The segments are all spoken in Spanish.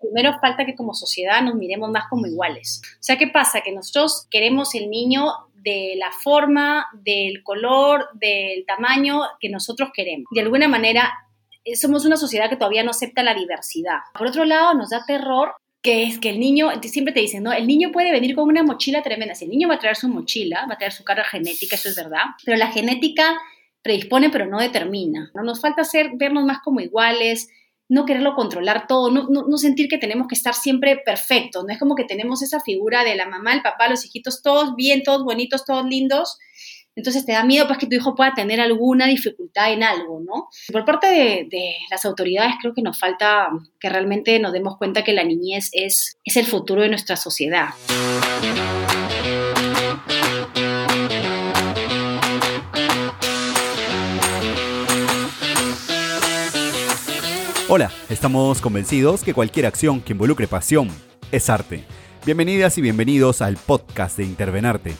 primero falta que como sociedad nos miremos más como iguales. O sea, ¿qué pasa? Que nosotros queremos el niño de la forma, del color, del tamaño que nosotros queremos. De alguna manera eh, somos una sociedad que todavía no acepta la diversidad. Por otro lado, nos da terror que es que el niño, siempre te dicen, ¿no? El niño puede venir con una mochila tremenda. Si el niño va a traer su mochila, va a traer su carga genética, eso es verdad, pero la genética predispone pero no determina. ¿no? Nos falta hacer, vernos más como iguales, no quererlo controlar todo, no, no, sentir que tenemos que estar siempre perfectos. No es como que tenemos esa figura de la mamá, el papá, los hijitos, todos bien, todos bonitos, todos lindos, entonces te da miedo pues que tu hijo pueda tener alguna dificultad en algo, ¿no? Por parte de, las autoridades creo que nos falta que realmente nos demos cuenta que la niñez es, es el futuro de nuestra sociedad. Estamos convencidos que cualquier acción que involucre pasión es arte. Bienvenidas y bienvenidos al podcast de Intervenarte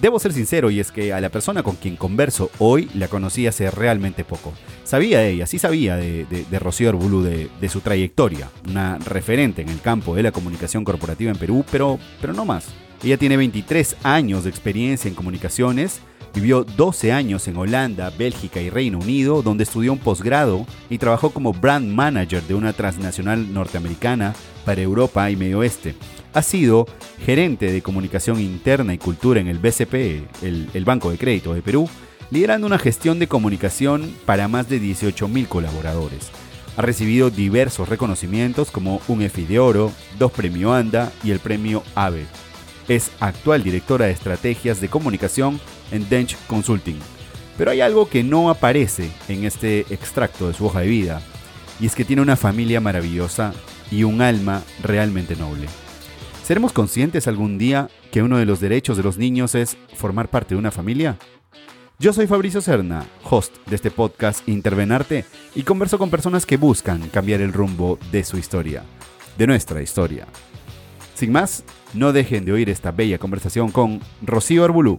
Debo ser sincero y es que a la persona con quien converso hoy la conocí hace realmente poco. Sabía de ella, sí sabía de, Rocío Arbulú, de, su trayectoria, una referente en el campo de la comunicación corporativa en Perú, pero, pero no más. Ella tiene 23 años de experiencia en comunicaciones, vivió 12 años en Holanda, Bélgica y Reino Unido, donde estudió un posgrado y trabajó como brand manager de una transnacional norteamericana para Europa y Medio Oeste ha sido gerente de comunicación interna y cultura en el BCP, el, Banco de Crédito de Perú, liderando una gestión de comunicación para más de 18.000 colaboradores. Ha recibido diversos reconocimientos como un EFI de Oro, dos Premio ANDA y el Premio AVE. Es actual directora de estrategias de comunicación en Dench Consulting. Pero hay algo que no aparece en este extracto de su hoja de vida, y es que tiene una familia maravillosa y un alma realmente noble. ¿Seremos conscientes algún día que uno de los derechos de los niños es formar parte de una familia? Yo soy Fabricio Serna, host de este podcast Intervenarte, y converso con personas que buscan cambiar el rumbo de su historia, de nuestra historia. Sin más, no dejen de oír esta bella conversación con Rocío Arbulú.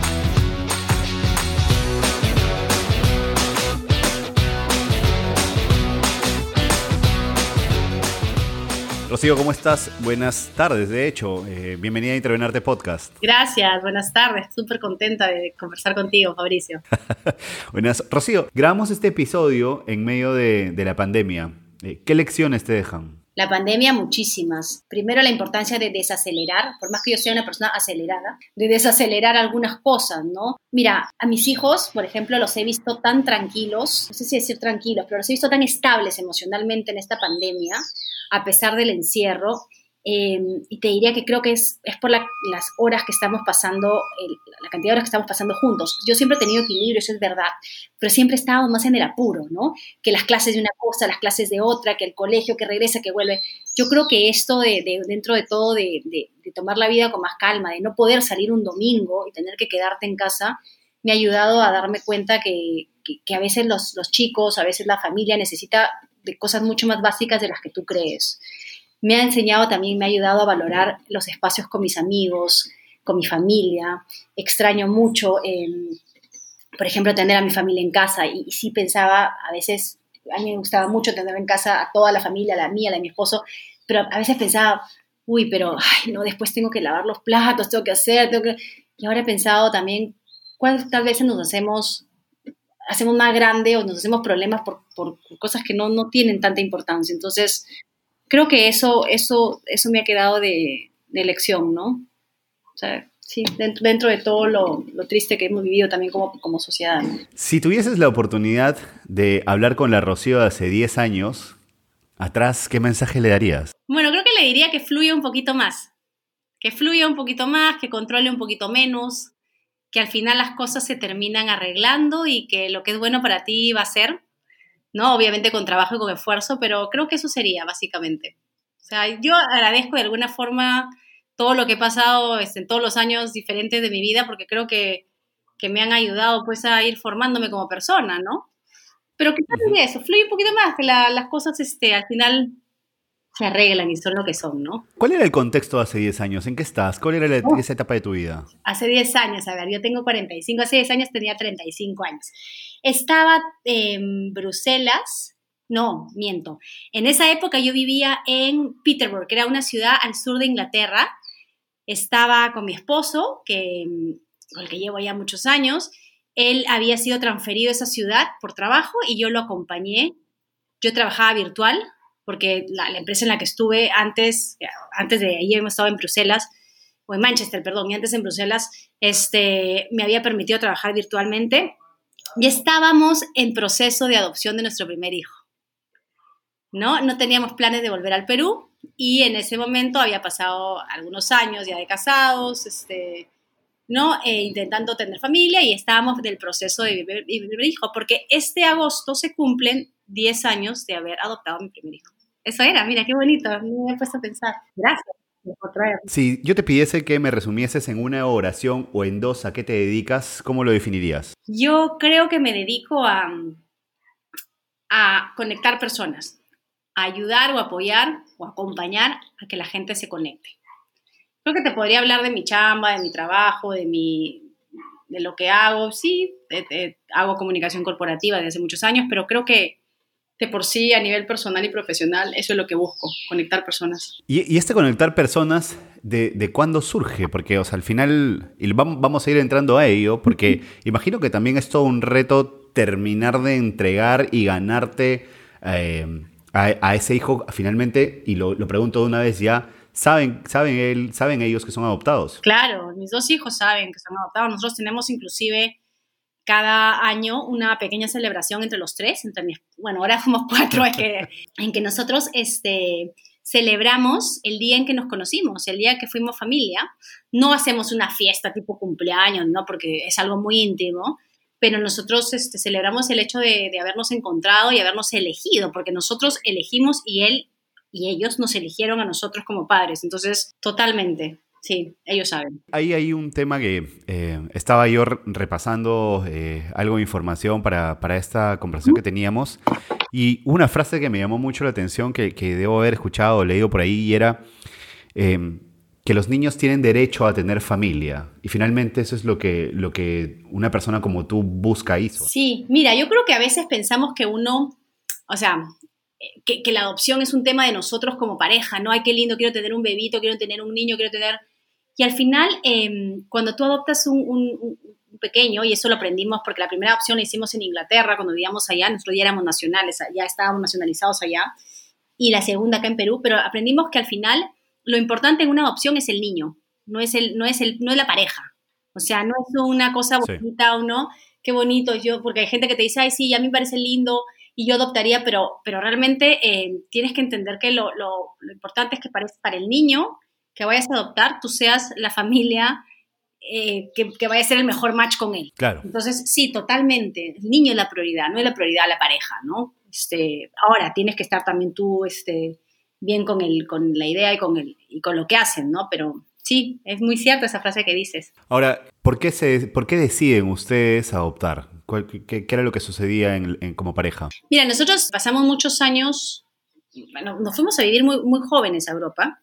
Rocío, ¿cómo estás? Buenas tardes, de hecho. Eh, bienvenida a Intervenarte Podcast. Gracias, buenas tardes. Súper contenta de conversar contigo, Fabricio. buenas. Rocío, grabamos este episodio en medio de, de la pandemia. Eh, ¿Qué lecciones te dejan? La pandemia, muchísimas. Primero, la importancia de desacelerar, por más que yo sea una persona acelerada, de desacelerar algunas cosas, ¿no? Mira, a mis hijos, por ejemplo, los he visto tan tranquilos, no sé si decir tranquilos, pero los he visto tan estables emocionalmente en esta pandemia, a pesar del encierro, Em, y te diría que creo que es, es por las horas que estamos pasando, la cantidad de horas que estamos pasando juntos. Yo siempre he tenido equilibrio, eso es verdad, pero siempre estábamos más en el apuro, ¿no? Que las clases de una cosa, las clases de otra, que el colegio que regresa, que vuelve. Yo creo que esto de, dentro de todo, de, tomar la vida con más calma, de no poder salir un domingo y tener que quedarte en casa, me ha ayudado a darme cuenta que, que a veces los, los chicos, a veces la familia necesita de cosas mucho más básicas de las que tú crees me ha enseñado también, me ha ayudado a valorar los espacios con mis amigos, con mi familia. Extraño mucho, em, por ejemplo, tener a mi familia en casa y, sí pensaba, a veces, a mí me gustaba mucho tener en casa a toda la familia, la mía, la de mi esposo, pero a veces pensaba, uy, pero, ay, no, después tengo que lavar los platos, tengo que hacer, tengo que... Y ahora he pensado también, ¿cuántas veces nos hacemos hacemos más grande o nos hacemos problemas por, por cosas que no, no tienen tanta importancia. Entonces, creo que eso, eso, eso me ha quedado de, de lección, ¿no? O sea, sí, dentro, dentro de todo lo, lo, triste que hemos vivido también como, como sociedad. Si tuvieses la oportunidad de hablar con la Rocío de hace 10 años, atrás, ¿qué mensaje le darías? Bueno, creo que le diría que fluya un poquito más, que fluya un poquito más, que controle un poquito menos, que al final las cosas se terminan arreglando y que lo que es bueno para ti va a ser ¿no? Obviamente con trabajo y con esfuerzo, pero creo que eso sería básicamente. O sea, yo agradezco de alguna forma todo lo que he pasado este, en todos los años diferentes de mi vida, porque creo que, que me han ayudado pues a ir formándome como persona, ¿no? Pero quizás uh eso, fluye un poquito más, que las cosas este, al final se arreglan y son lo que son, ¿no? ¿Cuál era el contexto hace 10 años? ¿En qué estás? ¿Cuál era esa etapa de tu vida? Hace 10 años, a ver, yo tengo 45, hace 10 años tenía 35 años. Estaba en Bruselas, no, miento. En esa época yo vivía en Peterborough, que era una ciudad al sur de Inglaterra. Estaba con mi esposo, que, con el que llevo ya muchos años. Él había sido transferido a esa ciudad por trabajo y yo lo acompañé. Yo trabajaba virtual, porque la, empresa en la que estuve antes, antes de hemos estado en Bruselas, o en Manchester, perdón, y antes en Bruselas, este, me había permitido trabajar virtualmente y estábamos en proceso de adopción de nuestro primer hijo. ¿No? No teníamos planes de volver al Perú y en ese momento había pasado algunos años ya de casados, este, ¿no? E intentando tener familia y estábamos del proceso de vivir, vivir hijo, porque este agosto se cumplen 10 años de haber adoptado a mi primer hijo. Eso era, mira, qué bonito, me he puesto a pensar. Gracias. Si yo te pidiese que me resumieses en una oración o en dos a qué te dedicas, ¿cómo lo definirías? Yo creo que me dedico a, a conectar personas, a ayudar o apoyar o acompañar a que la gente se conecte. Creo que te podría hablar de mi chamba, de mi trabajo, de mi de lo que hago. Sí, hago comunicación corporativa desde hace muchos años, pero creo que de por sí a nivel personal y profesional, eso es lo que busco, conectar personas. ¿Y, este conectar personas, de, de, cuándo surge? Porque, o sea, al final, y vamos a ir entrando a ello, porque imagino que también es todo un reto terminar de entregar y ganarte eh, a, ese hijo finalmente, y lo, lo, pregunto de una vez ya, ¿saben, saben, él, ¿saben ellos que son adoptados? Claro, mis dos hijos saben que son adoptados. Nosotros tenemos inclusive cada año una pequeña celebración entre los tres, entre bueno, ahora somos cuatro, es que, en que nosotros este, celebramos el día en que nos conocimos, el día que fuimos familia. No hacemos una fiesta tipo cumpleaños, ¿no? Porque es algo muy íntimo, pero nosotros este, celebramos el hecho de, de habernos encontrado y habernos elegido, porque nosotros elegimos y él y ellos nos eligieron a nosotros como padres. Entonces, totalmente. Sí, ellos saben. Ahí hay un tema que eh, estaba yo repasando eh, algo de información para, esta conversación que teníamos y una frase que me llamó mucho la atención que, debo haber escuchado o leído por ahí y era em, que los niños tienen derecho a tener familia y finalmente eso es lo que, lo que una persona como tú busca hizo. Sí, mira, yo creo que a veces pensamos que uno, o sea, que, que, la adopción es un tema de nosotros como pareja, ¿no? Ay, qué lindo, quiero tener un bebito, quiero tener un niño, quiero tener... Y al final, eh, cuando tú adoptas un, un, un, pequeño, y eso lo aprendimos porque la primera opción la hicimos en Inglaterra, cuando vivíamos allá, nosotros ya éramos nacionales, ya estábamos nacionalizados allá, y la segunda acá en Perú, pero aprendimos que al final lo importante en una adopción es el niño, no es, el, no es, el, no es la pareja. O sea, no es una cosa bonita o no, qué bonito yo, porque hay gente que te dice, ay, sí, a mí me parece lindo y yo adoptaría, pero, pero realmente eh, tienes que entender que lo, lo, lo importante es que para, para el niño que vayas a adoptar, tú seas la familia eh, que, que, vaya a ser el mejor match con él. Claro. Entonces, sí, totalmente. El niño es la prioridad, no es la prioridad la pareja, ¿no? Este, ahora, tienes que estar también tú este, bien con, el, con la idea y con, el, y con lo que hacen, ¿no? Pero sí, es muy cierto esa frase que dices. Ahora, ¿por qué, se, por qué deciden ustedes adoptar? ¿Qué, qué, era lo que sucedía en, en, como pareja? Mira, nosotros pasamos muchos años, bueno, nos fuimos a vivir muy, muy jóvenes a Europa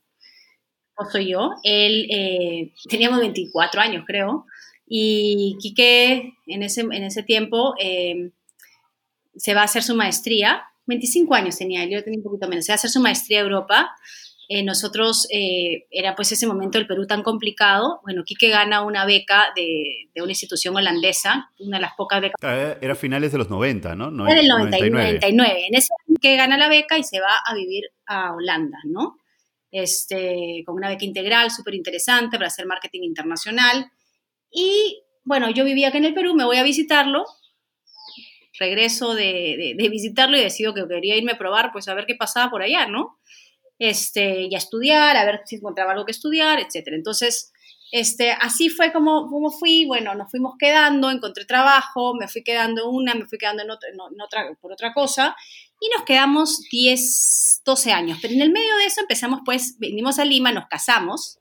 soy yo. Él, eh, teníamos 24 años, creo, y Quique en ese, en ese tiempo eh, se va a hacer su maestría. 25 años tenía él, yo tenía un poquito menos. Se va a hacer su maestría a Europa. Eh, nosotros, eh, era pues ese momento el Perú tan complicado. Bueno, Quique gana una beca de, de, una institución holandesa, una de las pocas becas. Ah, era finales de los 90, ¿no? no era el 99. 99. En ese que gana la beca y se va a vivir a Holanda, ¿no? Este, con una beca integral súper interesante para hacer marketing internacional. Y bueno, yo vivía acá en el Perú, me voy a visitarlo, regreso de, de, de, visitarlo y decido que quería irme a probar, pues a ver qué pasaba por allá, ¿no? Este, y a estudiar, a ver si encontraba algo que estudiar, etc. Entonces, este, así fue como, como fui, bueno, nos fuimos quedando, encontré trabajo, me fui quedando una, me fui quedando en otra, en otra, por otra cosa, y nos quedamos 10, 12 años. Pero en el medio de eso empezamos, pues, vinimos a Lima, nos casamos,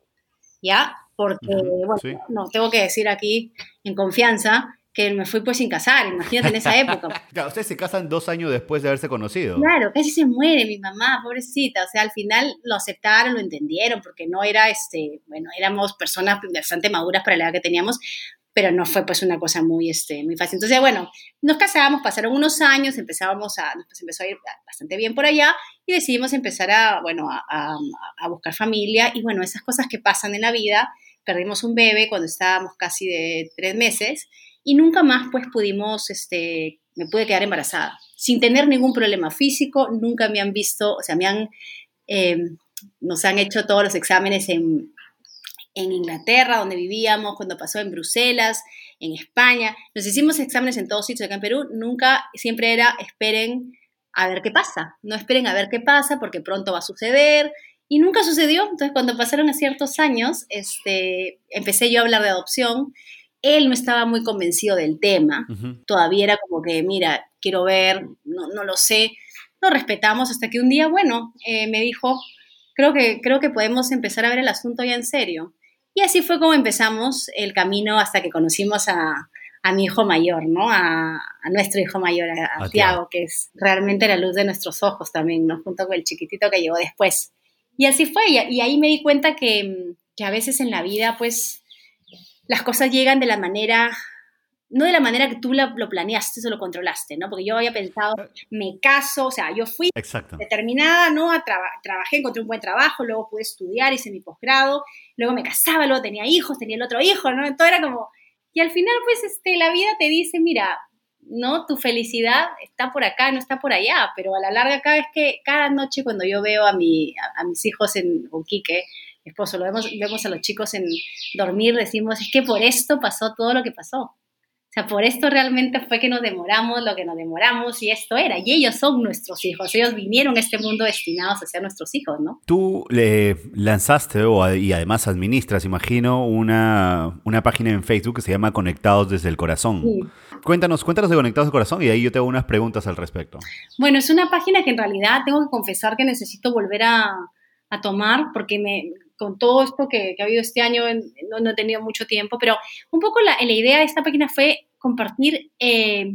¿ya? Porque, bueno, sí. no, tengo que decir aquí en confianza que me fui pues sin casar, imagínate en esa época. claro, ustedes se casan dos años después de haberse conocido. Claro, casi se muere mi mamá, pobrecita, o sea, al final lo aceptaron, lo entendieron, porque no era, este, bueno, éramos personas bastante maduras para la edad que teníamos, pero no fue pues una cosa muy, este, muy fácil. Entonces, bueno, nos casábamos, pasaron unos años, empezábamos a, pues empezó a ir bastante bien por allá y decidimos empezar a, bueno, a, buscar familia y bueno, esas cosas que pasan en la vida, perdimos un bebé cuando estábamos casi de tres meses y nunca más pues pudimos, este, me pude quedar embarazada, sin tener ningún problema físico, nunca me han visto, o sea, me han, eh, nos han hecho todos los exámenes en, en Inglaterra, donde vivíamos, cuando pasó en Bruselas, en España, nos hicimos exámenes en todos sitios acá en Perú, nunca, siempre era, esperen a ver qué pasa, no esperen a ver qué pasa porque pronto va a suceder, y nunca sucedió, entonces cuando pasaron ciertos años, este, empecé yo a hablar de adopción, él no estaba muy convencido del tema, uh -huh. todavía era como que, mira, quiero ver, no, no lo sé, lo respetamos hasta que un día, bueno, eh, me dijo, creo que, creo que podemos empezar a ver el asunto ya en serio. Y así fue como empezamos el camino hasta que conocimos a, a mi hijo mayor, ¿no? A, a nuestro hijo mayor, a, a Tiago, que es realmente la luz de nuestros ojos también, ¿no? Junto con el chiquitito que llegó después. Y así fue, y, y ahí me di cuenta que, que a veces en la vida, pues, las cosas llegan de la manera, no de la manera que tú la, lo planeaste o lo controlaste, ¿no? Porque yo había pensado, me caso, o sea, yo fui Exacto. determinada, ¿no? A traba trabajé, encontré un buen trabajo, luego pude estudiar, hice mi posgrado, luego me casaba, luego tenía hijos, tenía el otro hijo, ¿no? Todo era como... Y al final, pues, este, la vida te dice, mira, ¿no? Tu felicidad está por acá, no está por allá, pero a la larga cada vez que, cada noche cuando yo veo a, mi, a, a mis hijos en Uquique, esposo, lo vemos, vemos a los chicos en dormir, decimos, es que por esto pasó todo lo que pasó. Sea, por esto realmente fue que nos demoramos lo que nos demoramos y esto era. Y ellos son nuestros hijos, ellos vinieron a este mundo destinados a ser nuestros hijos, ¿no? Tú le lanzaste o, y además administras, imagino, una, una página en Facebook que se llama Conectados desde el Corazón. Sí. Cuéntanos, cuéntanos de Conectados del Corazón y ahí yo te hago unas preguntas al respecto. Bueno, es una página que en realidad tengo que confesar que necesito volver a, a tomar porque me, con todo esto que, que ha habido este año no, no, he tenido mucho tiempo, pero un poco la, la idea de esta página fue compartir eh,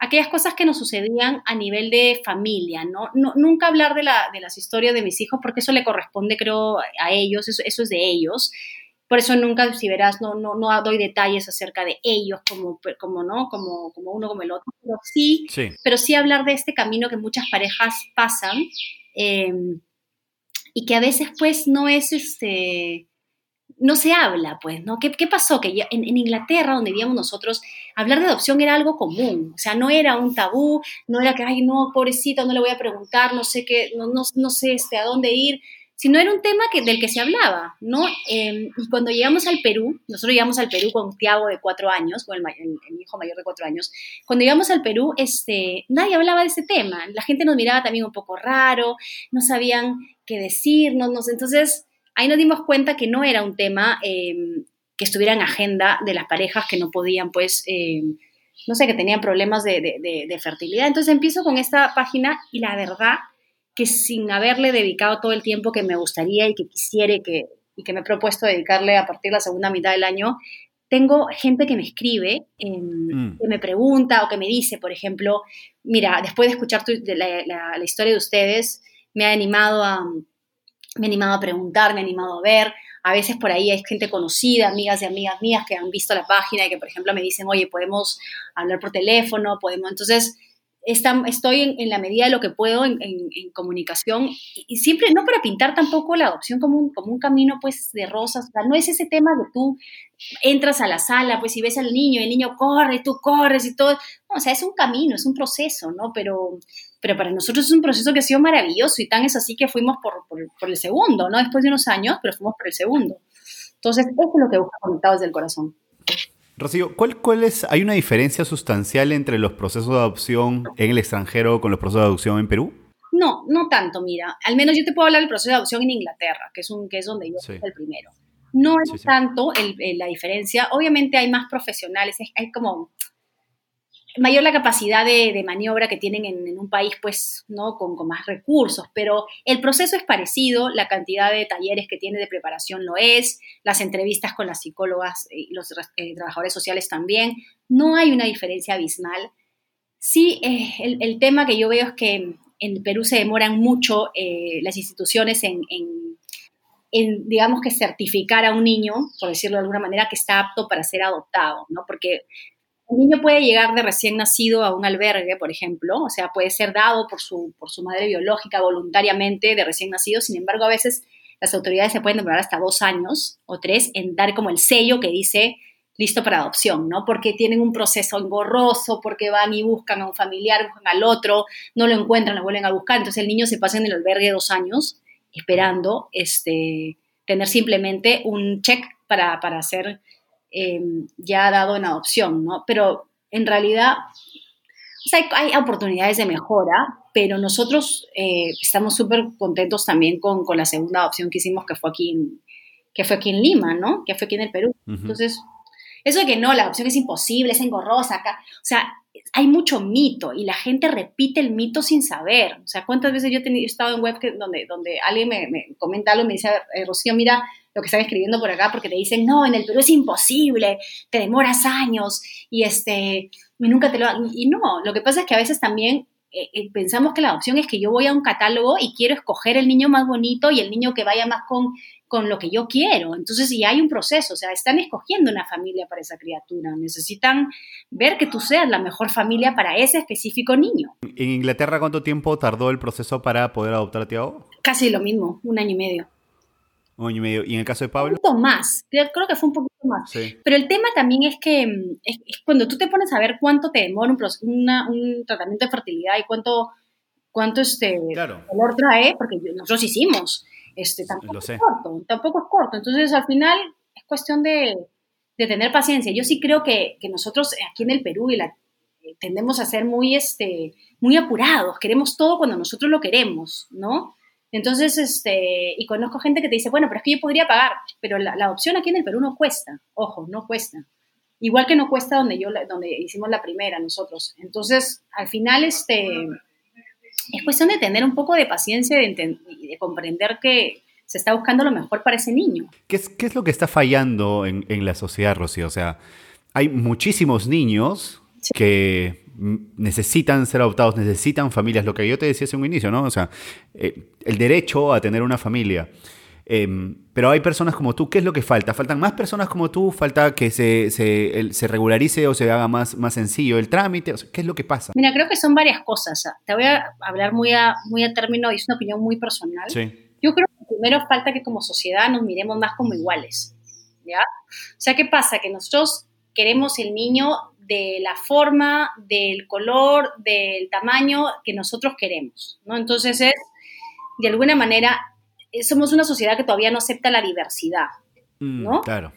aquellas cosas que nos sucedían a nivel de familia, ¿no? no nunca hablar de, la, de, las historias de mis hijos porque eso le corresponde, creo, a ellos, eso, eso es de ellos, Por eso nunca, si verás, no, no, no doy detalles acerca de ellos como, como, ¿no? como, como uno como el otro, pero sí, pero sí hablar de este camino que muchas parejas pasan em, y que a veces pues no es este no se habla, pues, ¿no? ¿Qué, qué pasó? Que en, Inglaterra, donde vivíamos nosotros, hablar de adopción era algo común, o sea, no era un tabú, no era que, ay, no, pobrecito, no le voy a preguntar, no sé qué, no, no, no sé este, a dónde ir, sino era un tema que, del que se hablaba, ¿no? Em, y cuando llegamos al Perú, nosotros llegamos al Perú con Tiago de cuatro años, con el, hijo mayor de cuatro años, cuando llegamos al Perú, este, nadie hablaba de ese tema, la gente nos miraba también un poco raro, no sabían qué decirnos, nos, entonces ahí nos dimos cuenta que no era un tema em, que estuviera en agenda de las parejas que no podían, pues, em, no sé, que tenían problemas de, de fertilidad. Entonces empiezo con esta página y la verdad que sin haberle dedicado todo el tiempo que me gustaría y que quisiera y que, y que me he propuesto dedicarle a partir de la segunda mitad del año, tengo gente que me escribe, mm. que me pregunta o que me dice, por ejemplo, mira, después de escuchar la, historia de ustedes, me ha animado a, me ha animado a preguntar, me ha animado a ver. A veces por ahí hay gente conocida, amigas y amigas mías que han visto la página y que, por ejemplo, me dicen, oye, podemos hablar por teléfono, podemos. Entonces, estoy en, la medida de lo que puedo en, comunicación y, siempre, no para pintar tampoco la adopción como un, como un camino pues de rosas, o sea, no es ese tema de tú entras a la sala pues y ves al niño y el niño corre, tú corres y todo, o sea, es un camino, es un proceso, ¿no? Pero, pero para nosotros es un proceso que ha sido maravilloso y tan es así que fuimos por, por, el segundo, ¿no? Después de unos años, pero fuimos por el segundo. Entonces, eso es lo que busco conectado desde el corazón. Rocío, ¿cuál, ¿cuál es, hay una diferencia sustancial entre los procesos de adopción en el extranjero con los procesos de adopción en Perú? No, no tanto, mira. Al menos yo te puedo hablar del proceso de adopción en Inglaterra, que es, un, que es donde yo soy el primero. No es tanto la diferencia. Obviamente hay más profesionales, hay como mayor la capacidad de, maniobra que tienen en, un país, pues, ¿no? Con, más recursos, pero el proceso es parecido, la cantidad de talleres que tiene de preparación lo es, las entrevistas con las psicólogas y los eh, trabajadores sociales también, no hay una diferencia abismal. Sí, eh, el, tema que yo veo es que en Perú se demoran mucho eh, las instituciones en, en, digamos que certificar a un niño, por decirlo de alguna manera, que está apto para ser adoptado, ¿no? Porque un niño puede llegar de recién nacido a un albergue, por ejemplo, o sea, puede ser dado por su, por su madre biológica voluntariamente de recién nacido, sin embargo, a veces las autoridades se pueden demorar hasta dos años o tres en dar como el sello que dice listo para adopción, ¿no? Porque tienen un proceso engorroso, porque van y buscan a un familiar, buscan al otro, no lo encuentran, lo vuelven a buscar, entonces el niño se pasa en el albergue dos años esperando este, tener simplemente un check para, para hacer Em, ya ha dado en adopción, ¿no? Pero en realidad hay, oportunidades de mejora, pero nosotros eh, estamos súper contentos también con, con, la segunda adopción que hicimos, que fue aquí en, que fue aquí en Lima, ¿no? Que fue aquí en el Perú. Entonces, eso de que no, la adopción es imposible, es engorrosa acá. O sea, hay mucho mito y la gente repite el mito sin saber. O sea, ¿cuántas veces yo he, estado en web que, donde, donde alguien me, me comenta algo y me dice, eh, Rocío, mira, lo que están escribiendo por acá porque te dicen, no, en el Perú es imposible, te demoras años y, este, y nunca te lo... Y no, lo que pasa es que a veces también eh, eh, pensamos que la adopción es que yo voy a un catálogo y quiero escoger el niño más bonito y el niño que vaya más con, con lo que yo quiero. Entonces, si hay un proceso, o sea, están escogiendo una familia para esa criatura. Necesitan ver que tú seas la mejor familia para ese específico niño. ¿En Inglaterra cuánto tiempo tardó el proceso para poder adoptar a Tiago? Casi lo mismo, un año y medio. Un año y medio. ¿Y en el caso de Pablo? Un poquito más, creo, que fue un poquito más. Pero el tema también es que mm, es, cuando tú te pones a ver cuánto te demora un, un tratamiento de fertilidad y cuánto, cuánto este dolor trae, porque nosotros hicimos, este, tampoco es corto, tampoco es corto. Entonces, al final, es cuestión de, de tener paciencia. Yo sí creo que, que, nosotros aquí en el Perú y la, eh, tendemos a ser muy, este, muy apurados, queremos todo cuando nosotros lo queremos, ¿no? Entonces, este, y conozco gente que te dice, bueno, pero es que yo podría pagar, pero la, la opción aquí en el Perú no cuesta, ojo, no cuesta. Igual que no cuesta donde, yo, donde hicimos la primera nosotros. Entonces, al final, este, es cuestión de tener un poco de paciencia y de, de, comprender que se está buscando lo mejor para ese niño. ¿Qué es, qué es lo que está fallando en, en, la sociedad, Rocío? O sea, hay muchísimos niños que necesitan ser adoptados, necesitan familias, lo que yo te decía hace un inicio, ¿no? O sea, eh, el derecho a tener una familia. Em, pero hay personas como tú, ¿qué es lo que falta? ¿Faltan más personas como tú? ¿Falta que se, se, regularice o se haga más, más sencillo el trámite? ¿Qué es lo que pasa? Mira, creo que son varias cosas. Te voy a hablar muy a, muy a término, y es una opinión muy personal. Yo creo que primero falta que como sociedad nos miremos más como iguales. ¿Ya? O sea, ¿qué pasa? Que nosotros queremos el niño de la forma, del color, del tamaño que nosotros queremos, ¿no? Entonces es, de alguna manera, eh, somos una sociedad que todavía no acepta la diversidad, mm, ¿no? claro.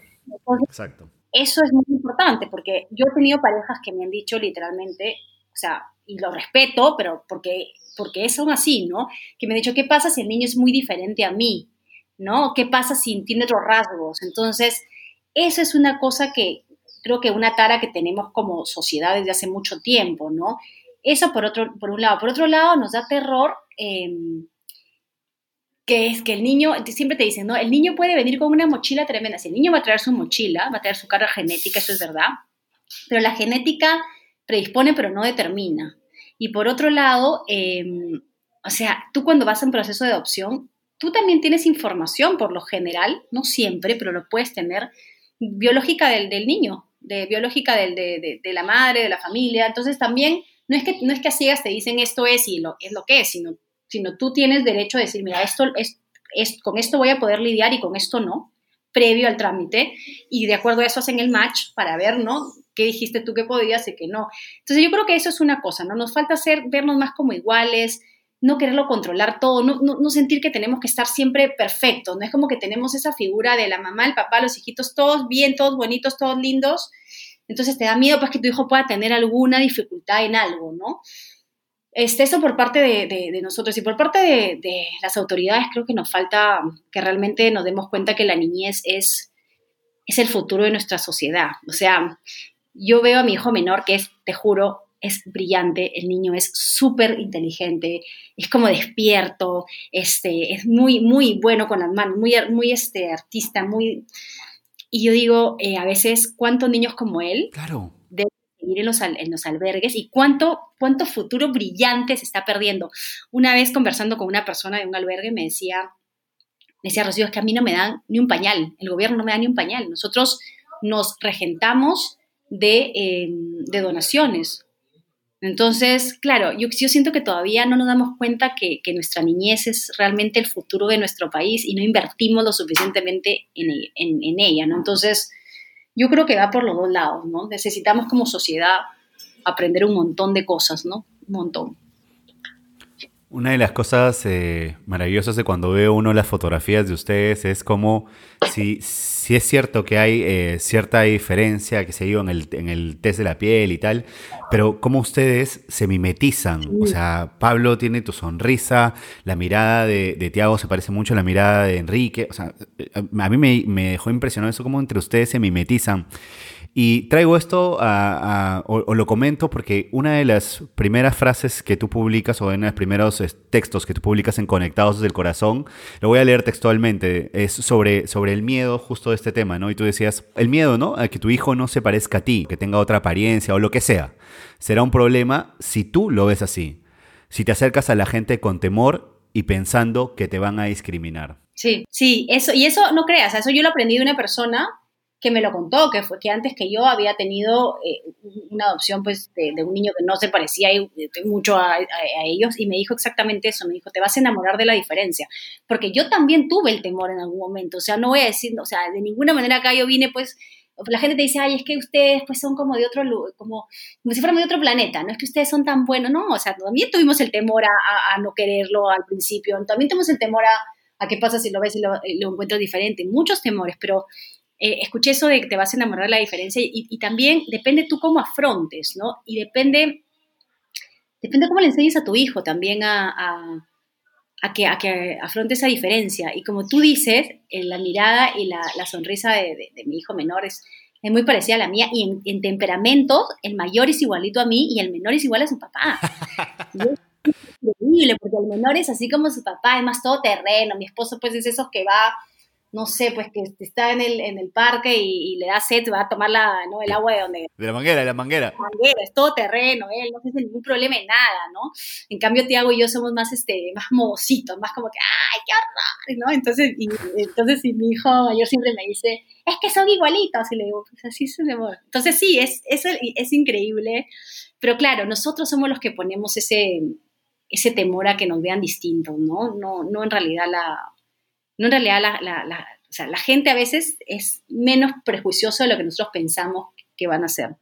Exacto. Eso es muy importante porque yo he tenido parejas que me han dicho literalmente, o sea, y lo respeto, pero porque, porque son así, ¿no? Que me han dicho, ¿qué pasa si el niño es muy diferente a mí? ¿No? ¿Qué pasa si tiene otros rasgos? Entonces, eso es una cosa que creo que una tara que tenemos como sociedad desde hace mucho tiempo, ¿no? Eso por, otro, por un lado. Por otro lado, nos da terror eh, que es que el niño, siempre te dicen, ¿no? El niño puede venir con una mochila tremenda. Si el niño va a traer su mochila, va a traer su carga genética, eso es verdad. Pero la genética predispone, pero no determina. Y por otro lado, em, o sea, tú cuando vas en proceso de adopción, tú también tienes información por lo general, no siempre, pero lo puedes tener, biológica del, del niño, biológica de, la madre, de la familia. Entonces también, no es que, no es que a ciegas te dicen esto es y lo, es lo que es, sino sino tú tienes derecho a decir, mira, esto es, con esto voy a poder lidiar y con esto no, previo al trámite, y de acuerdo a eso hacen el match para ver, ¿no? ¿Qué dijiste tú que podías y qué no? Entonces yo creo que eso es una cosa, ¿no? Nos falta hacer, vernos más como iguales, no quererlo controlar todo, no, no, sentir que tenemos que estar siempre perfectos, no es como que tenemos esa figura de la mamá, el papá, los hijitos, todos bien, todos bonitos, todos lindos, entonces te da miedo pues que tu hijo pueda tener alguna dificultad en algo, ¿no? Este, eso por parte de, nosotros y por parte de, las autoridades creo que nos falta que realmente nos demos cuenta que la niñez es, es el futuro de nuestra sociedad. O sea, yo veo a mi hijo menor que es, te juro, es brillante, el niño es súper inteligente, es como despierto, este, es muy, muy bueno con las manos, muy, muy este, artista, muy... Y yo digo, eh, a veces, ¿cuántos niños como él? Claro ir en los, en los albergues y cuánto, cuánto futuro brillante se está perdiendo. Una vez conversando con una persona de un albergue me decía, me decía Rocío, es que a mí no me dan ni un pañal, el gobierno no me da ni un pañal, nosotros nos regentamos de, de donaciones. Entonces, claro, yo, siento que todavía no nos damos cuenta que, que, nuestra niñez es realmente el futuro de nuestro país y no invertimos lo suficientemente en, en, en ella, ¿no? Entonces, yo creo que va por los dos lados, ¿no? Necesitamos como sociedad aprender un montón de cosas, ¿no? Un montón. Una de las cosas eh, maravillosas de cuando veo uno las fotografías de ustedes es como si, si es cierto que hay eh, cierta diferencia que se dio en el, en el test de la piel y tal, pero cómo ustedes se mimetizan. O sea, Pablo tiene tu sonrisa, la mirada de, de Tiago se parece mucho a la mirada de Enrique. O sea, a mí me, me dejó impresionado eso, cómo entre ustedes se mimetizan. Y traigo esto o, lo comento porque una de las primeras frases que tú publicas o en los primeros textos que tú publicas en Conectados del Corazón, lo voy a leer textualmente, es sobre, sobre el miedo justo de este tema, ¿no? Y tú decías, el miedo, ¿no? A que tu hijo no se parezca a ti, que tenga otra apariencia o lo que sea. Será un problema si tú lo ves así, si te acercas a la gente con temor y pensando que te van a discriminar. Sí, sí, eso, y eso no creas, eso yo lo aprendí de una persona que me lo contó, que fue que antes que yo había tenido eh, una adopción pues de, un niño que no se parecía mucho a, ellos y me dijo exactamente eso, me dijo, te vas a enamorar de la diferencia, porque yo también tuve el temor en algún momento, o sea, no voy a decir, o sea, de ninguna manera acá yo vine pues la gente te dice, ay, es que ustedes pues son como de otro, como, como si fuéramos de otro planeta, no es que ustedes son tan buenos, no, o sea, también tuvimos el temor a, no quererlo al principio, también tuvimos el temor a, a qué pasa si lo ves y lo, lo encuentras diferente, muchos temores, pero eh, escuché eso de que te vas a enamorar de la diferencia y, también depende tú cómo afrontes, ¿no? Y depende, depende cómo le enseñes a tu hijo también a, a, que, a que afronte esa diferencia. Y como tú dices, en la mirada y la, la sonrisa de, de, mi hijo menor es, es, muy parecida a la mía y en, en temperamentos el mayor es igualito a mí y el menor es igual a su papá. es increíble porque el menor es así como su papá, es más todo terreno. Mi esposo pues es esos que va no sé, pues que está en el, en el parque y, le da sed, va a tomar la, ¿no? el agua de donde... De la manguera, de la manguera. La manguera, es todo terreno, él no tiene ningún problema en nada, ¿no? En cambio, Tiago y yo somos más, este, más modositos, más como que, ¡ay, qué horror! ¿no? Entonces, y, entonces y mi hijo mayor siempre me dice, es que son igualitos, y le digo, pues así se me Entonces sí, es, es, es increíble, pero claro, nosotros somos los que ponemos ese, ese temor a que nos vean distintos, ¿no? No, no en realidad la no en realidad la, la, o sea, la gente a veces es menos prejuiciosa de lo que nosotros pensamos que van a ser.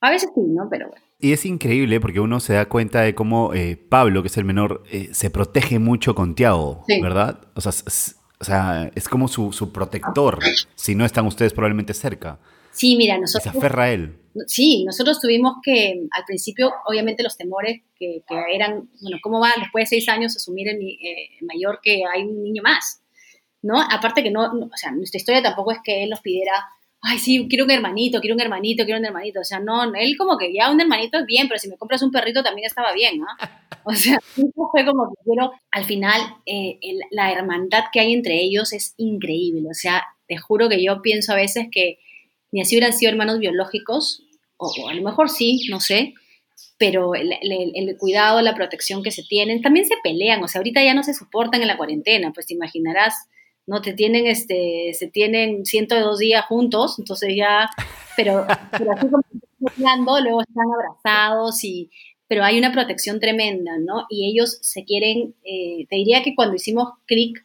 A veces sí, ¿no? Pero bueno. Y es increíble porque uno se da cuenta de cómo eh, Pablo, que es el menor, eh, se protege mucho con Tiago, ¿verdad? O sea, es, o sea, es como su, su, protector, si no están ustedes probablemente cerca. Sí, mira, nosotros... Se aferra a él. Sí, nosotros tuvimos que, al principio, obviamente los temores que, que eran, bueno, ¿cómo va después de seis años asumir el eh, mayor que hay un niño más? ¿No? Aparte que no, o sea, nuestra historia tampoco es que él nos pidiera, ay, sí, quiero un hermanito, quiero un hermanito, quiero un hermanito. O sea, no, él como que ya un hermanito es bien, pero si me compras un perrito también estaba bien, ¿no? O sea, fue como que quiero, al final, eh, la hermandad que hay entre ellos es increíble. O sea, te juro que yo pienso a veces que ni así hubieran sido hermanos biológicos, o, a lo mejor sí, no sé, pero el, el, cuidado, la protección que se tienen, también se pelean, o sea, ahorita ya no se soportan en la cuarentena, pues te imaginarás ¿no? Te tienen, este, se tienen 102 días juntos, entonces ya, pero, pero así como hablando, luego están abrazados y, pero hay una protección tremenda, ¿no? Y ellos se quieren, eh, te diría que cuando hicimos clic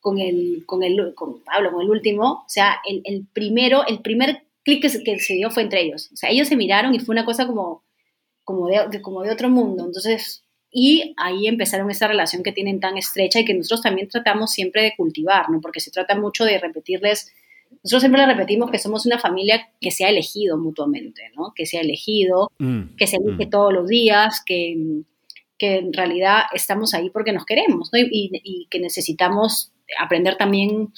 con el, con el, con Pablo, con el último, o sea, el, el primero, el primer clic que, que, se dio fue entre ellos, o sea, ellos se miraron y fue una cosa como, como de, como de otro mundo, entonces y ahí empezaron esa relación que tienen tan estrecha y que nosotros también tratamos siempre de cultivar, ¿no? Porque se trata mucho de repetirles, nosotros siempre les repetimos que somos una familia que se ha elegido mutuamente, ¿no? Que se ha elegido, mm, que se elige mm. todos los días, que, que, en realidad estamos ahí porque nos queremos, ¿no? Y, y que necesitamos aprender también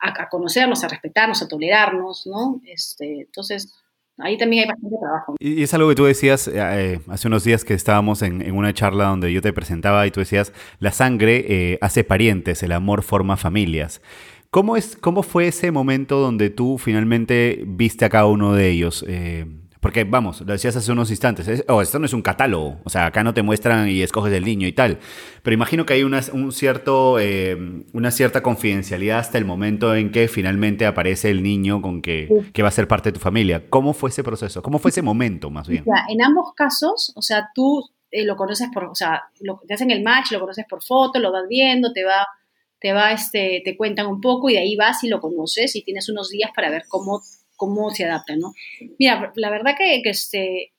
a, a, conocernos, a respetarnos, a tolerarnos, ¿no? Este, entonces, Ahí también hay bastante trabajo. Y es algo que tú decías eh, hace unos días que estábamos en, una charla donde yo te presentaba y tú decías, la sangre eh, hace parientes, el amor forma familias. ¿Cómo, es, ¿Cómo fue ese momento donde tú finalmente viste a cada uno de ellos? Eh, porque, vamos, lo decías hace unos instantes, oh, esto no es un catálogo, o sea, acá no te muestran y escoges el niño y tal, pero imagino que hay una, un cierto, eh, una cierta confidencialidad hasta el momento en que finalmente aparece el niño con que, que va a ser parte de tu familia. ¿Cómo fue ese proceso? ¿Cómo fue ese momento, más bien? en ambos casos, o sea, tú eh, lo conoces por, o sea, lo, te hacen el match, lo conoces por foto, lo vas viendo, te va te va, este, te cuentan un poco y de ahí vas y lo conoces y tienes unos días para ver cómo cómo se adapta, ¿no? Mira, la verdad que, este,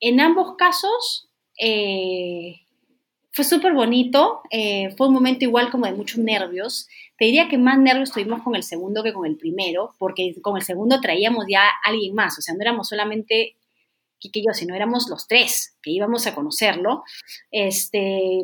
en ambos casos eh, fue súper bonito, eh, fue un momento igual como de muchos nervios. Te diría que más nervios tuvimos con el segundo que con el primero, porque con el segundo traíamos ya a alguien más, o sea, no éramos solamente Kike y yo, sino éramos los tres que íbamos a conocerlo. Este,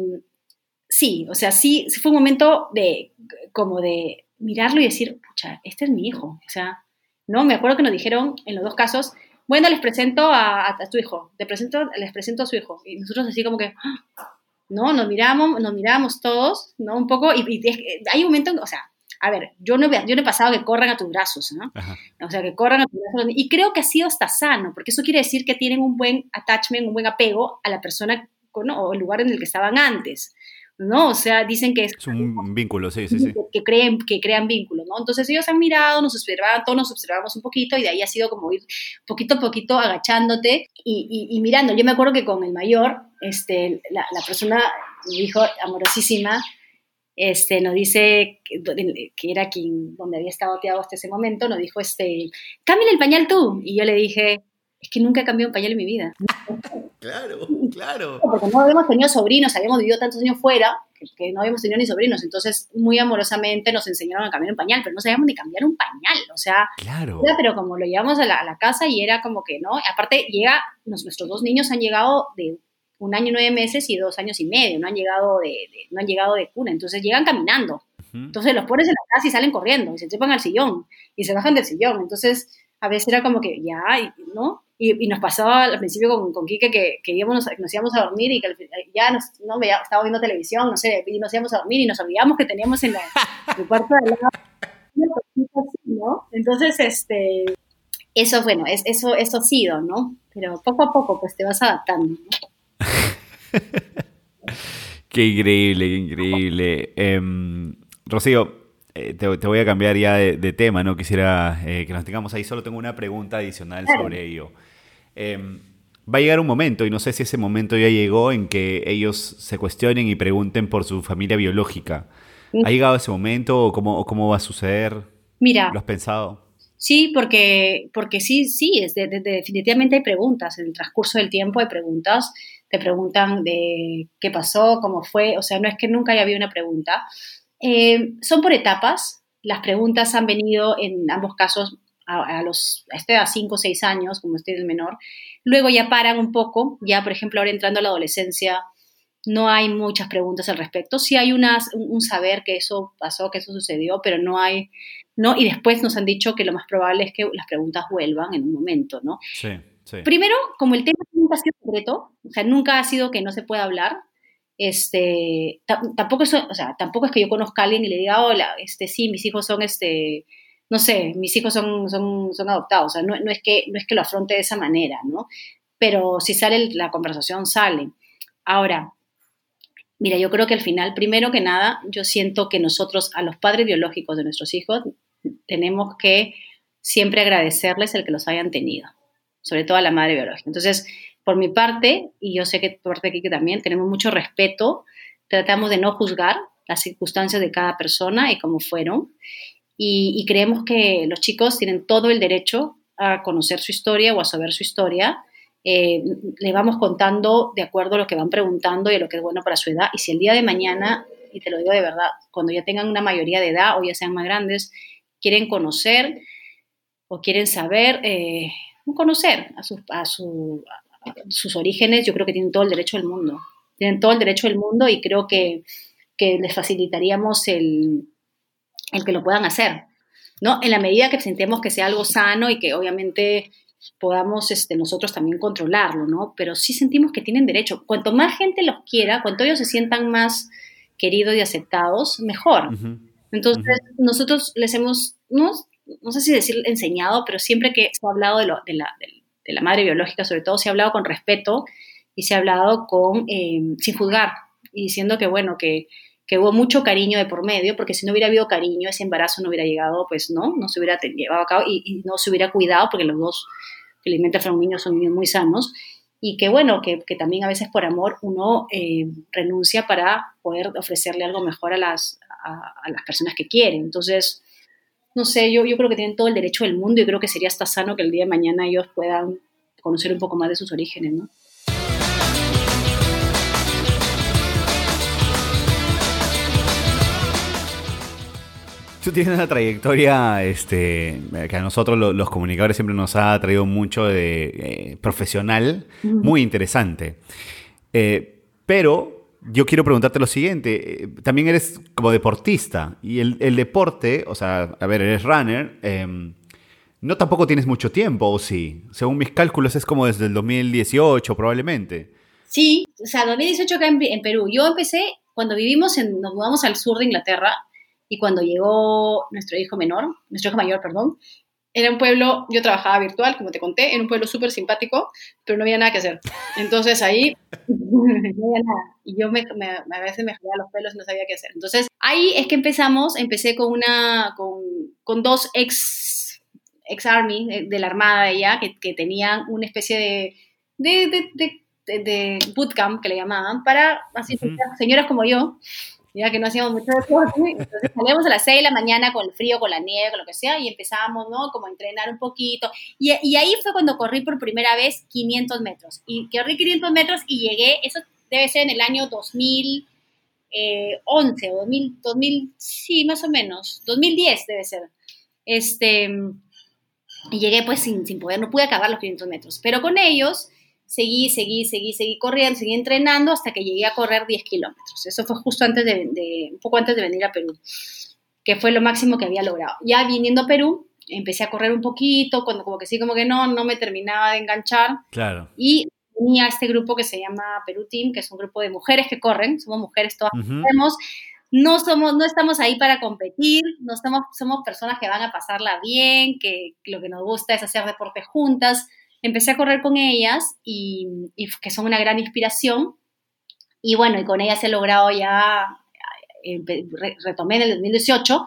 sí, o sea, sí, fue un momento de como de mirarlo y decir, pucha, este es mi hijo, o sea, ¿no? Me acuerdo que nos dijeron en los dos casos, bueno, les presento a, tu hijo, les presento, les presento a su hijo. Y nosotros así como que, ¡ah! ¿no? Nos miramos, nos miramos todos, ¿no? Un poco, y, hay un momento, o sea, a ver, yo no, yo no he pasado que corran a tus brazos, ¿no? O sea, que corran a tus brazos. Y creo que ha sido hasta sano, porque eso quiere decir que tienen un buen attachment, un buen apego a la persona o el lugar en el que estaban antes. ¿No? O sea, dicen que es... un vínculo, sí, sí, sí. Que, creen, que crean vínculos, ¿no? Entonces ellos han mirado, nos observaban, todos nos observamos un poquito y de ahí ha sido como ir poquito a poquito agachándote y, mirando. Yo me acuerdo que con el mayor, este, la, persona, mi hijo amorosísima, este, nos dice, que, era quien, donde había estado Tiago hasta ese momento, nos dijo, este, cámbiale el pañal tú. Y yo le dije, es que nunca he cambiado un pañal en mi vida. Claro, claro. Porque no habíamos tenido sobrinos, habíamos vivido tantos años fuera que, no habíamos tenido ni sobrinos. Entonces, muy amorosamente nos enseñaron a cambiar un pañal, pero no sabíamos ni cambiar un pañal. O sea, claro. pero como lo llevamos a la, casa y era como que, ¿no? Aparte, llega, nuestros dos niños han llegado de un año y nueve meses y dos años y medio, no han llegado de, no han llegado de cuna, entonces llegan caminando. Entonces los pones en la casa y salen corriendo, y se trepan al sillón, y se bajan del sillón. Entonces, a veces era como que ya, ¿no? Y, nos pasaba al principio con, con Quique que, que íbamos, nos íbamos a dormir y que ya nos, no veía, estaba viendo televisión, no sé, y nos íbamos a dormir y nos olvidamos que teníamos en, la, el cuarto de lado ¿no? Entonces, este, eso, bueno, es, eso, eso ha sido, ¿no? Pero poco a poco, pues te vas adaptando, ¿no? qué increíble, qué increíble. Em, Rocío, eh, te, voy a cambiar ya de, tema, ¿no? Quisiera eh, que nos tengamos ahí. Solo tengo una pregunta adicional sobre ello. Em, va a llegar un momento, y no sé si ese momento ya llegó, en que ellos se cuestionen y pregunten por su familia biológica. ¿Ha llegado ese momento o cómo, cómo va a suceder? Mira. ¿Lo has pensado? Sí, porque, porque sí, sí, es definitivamente hay preguntas. En el transcurso del tiempo hay preguntas. Te preguntan de qué pasó, cómo fue. O sea, no es que nunca haya habido una pregunta. Eh, son por etapas. Las preguntas han venido en ambos casos a, los a este a 5 o 6 años, como este es el menor. Luego ya paran un poco, ya por ejemplo ahora entrando a la adolescencia, no hay muchas preguntas al respecto. Sí hay unas, un, saber que eso pasó, que eso sucedió, pero no hay, ¿no? Y después nos han dicho que lo más probable es que las preguntas vuelvan en un momento, ¿no? Sí, sí. Primero, como el tema nunca ha sido secreto, o sea, nunca ha sido que no se pueda hablar, este, tampoco, es, o sea, tampoco es que yo conozca a alguien y le diga, hola, este, sí, mis hijos son, este, no sé, mis hijos son, son, son adoptados, o sea, no, no, es que, no es que lo afronte de esa manera, ¿no? Pero si sale la conversación, sale. Ahora, Mira, yo creo que al final, primero que nada, yo siento que nosotros, a los padres biológicos de nuestros hijos, tenemos que siempre agradecerles el que los hayan tenido, sobre todo a la madre biológica. Entonces, por mi parte, y yo sé que por parte de aquí también, tenemos mucho respeto, tratamos de no juzgar las circunstancias de cada persona y cómo fueron, y, y creemos que los chicos tienen todo el derecho a conocer su historia o a saber su historia, eh, le vamos contando de acuerdo a lo que van preguntando y a lo que es bueno para su edad. Y si el día de mañana, y te lo digo de verdad, cuando ya tengan una mayoría de edad o ya sean más grandes, quieren conocer o quieren saber, eh, conocer a, a, sus orígenes, yo creo que tienen todo el derecho del mundo. Tienen todo el derecho del mundo y creo que, que les facilitaríamos el, el que lo puedan hacer. ¿no? En la medida que sentemos que sea algo sano y que obviamente podamos este, nosotros también controlarlo, ¿no? Pero sí sentimos que tienen derecho. Cuanto más gente los quiera, cuanto ellos se sientan más queridos y aceptados, mejor. Entonces, nosotros les hemos, no, no sé si decir enseñado, pero siempre que se ha hablado de, la, de, la, madre biológica, sobre todo, se ha hablado con respeto y se ha hablado con, eh, sin juzgar y diciendo que, bueno, que, que hubo mucho cariño de por medio, porque si no hubiera habido cariño, ese embarazo no hubiera llegado, pues no, no se hubiera llevado a cabo y, no se hubiera cuidado, porque los dos, felizmente fueron niños, son niños muy sanos, y que bueno, que, que también a veces por amor uno eh, renuncia para poder ofrecerle algo mejor a las, a, las personas que quieren. Entonces, no sé, yo, yo creo que tienen todo el derecho del mundo y creo que sería hasta sano que el día de mañana ellos puedan conocer un poco más de sus orígenes, ¿no? Tú tienes una trayectoria este, que a nosotros los comunicadores siempre nos ha traído mucho de eh, profesional, muy interesante. Eh, pero yo quiero preguntarte lo siguiente, eh, también eres como deportista y el, el, deporte, o sea, a ver, eres runner, em, no tampoco tienes mucho tiempo, ¿o sí? Según mis cálculos es como desde el 2018 probablemente. Sí, o sea, 2018 acá en, en Perú. Yo empecé cuando vivimos, en, nos mudamos al sur de Inglaterra y cuando llegó nuestro hijo menor, nuestro hijo mayor, perdón, era un pueblo, yo trabajaba virtual, como te conté, en un pueblo súper simpático, pero no había nada que hacer. Entonces ahí no había nada. Y yo me, a veces me jalaba los pelos y no sabía qué hacer. Entonces ahí es que empezamos, empecé con, una, con, con dos ex, ex army de, la armada de ella, que, que tenían una especie de, de, de, de, bootcamp que le llamaban, para así, señoras como yo, ya que no hacíamos mucho deporte, entonces salíamos a las 6 de la mañana con el frío, con la nieve, con lo que sea, y empezábamos, ¿no? Como a entrenar un poquito. Y, y ahí fue cuando corrí por primera vez 500 metros. Y corrí 500 metros y llegué, eso debe ser en el año 2011 eh, o 2000, 2000, sí, más o menos, 2010 debe ser. Este, y llegué pues sin, sin poder, no pude acabar los 500 metros, pero con ellos seguí, seguí, seguí, seguí corriendo, seguí entrenando hasta que llegué a correr 10 kilómetros. Eso fue justo antes de, un poco antes de venir a Perú, que fue lo máximo que había logrado. Ya viniendo a Perú, empecé a correr un poquito, cuando como que sí, como que no, no me terminaba de enganchar. Claro. Y tenía este grupo que se llama Perú Team, que es un grupo de mujeres que corren, somos mujeres todas, corremos. no somos, no estamos ahí para competir, no estamos, somos personas que van a pasarla bien, que lo que nos gusta es hacer deporte juntas. Empecé a correr con ellas y, y que son una gran inspiración. Y bueno, y con ellas he logrado ya, eh, retomé en el 2018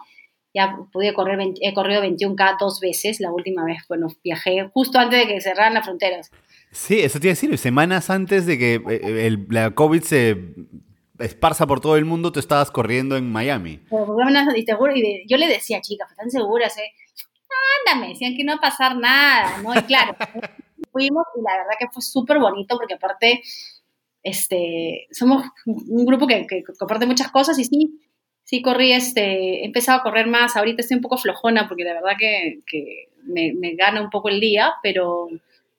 ya pude correr, he corrido 21K dos veces, la última vez, bueno, viajé justo antes de que cerraran las fronteras. Sí, eso te iba a decir, semanas antes de que eh, el, la COVID se esparza por todo el mundo, tú estabas corriendo en Miami. Y, yo le decía, chicas, ¿están seguras? Eh? Ándame, decían que no va a pasar nada, ¿no? Y claro, fuimos y la verdad que fue súper bonito porque aparte, este, somos un grupo que, que comparte muchas cosas y sí, sí corrí, este, he empezado a correr más, ahorita estoy un poco flojona porque de verdad que, me, gana un poco el día, pero,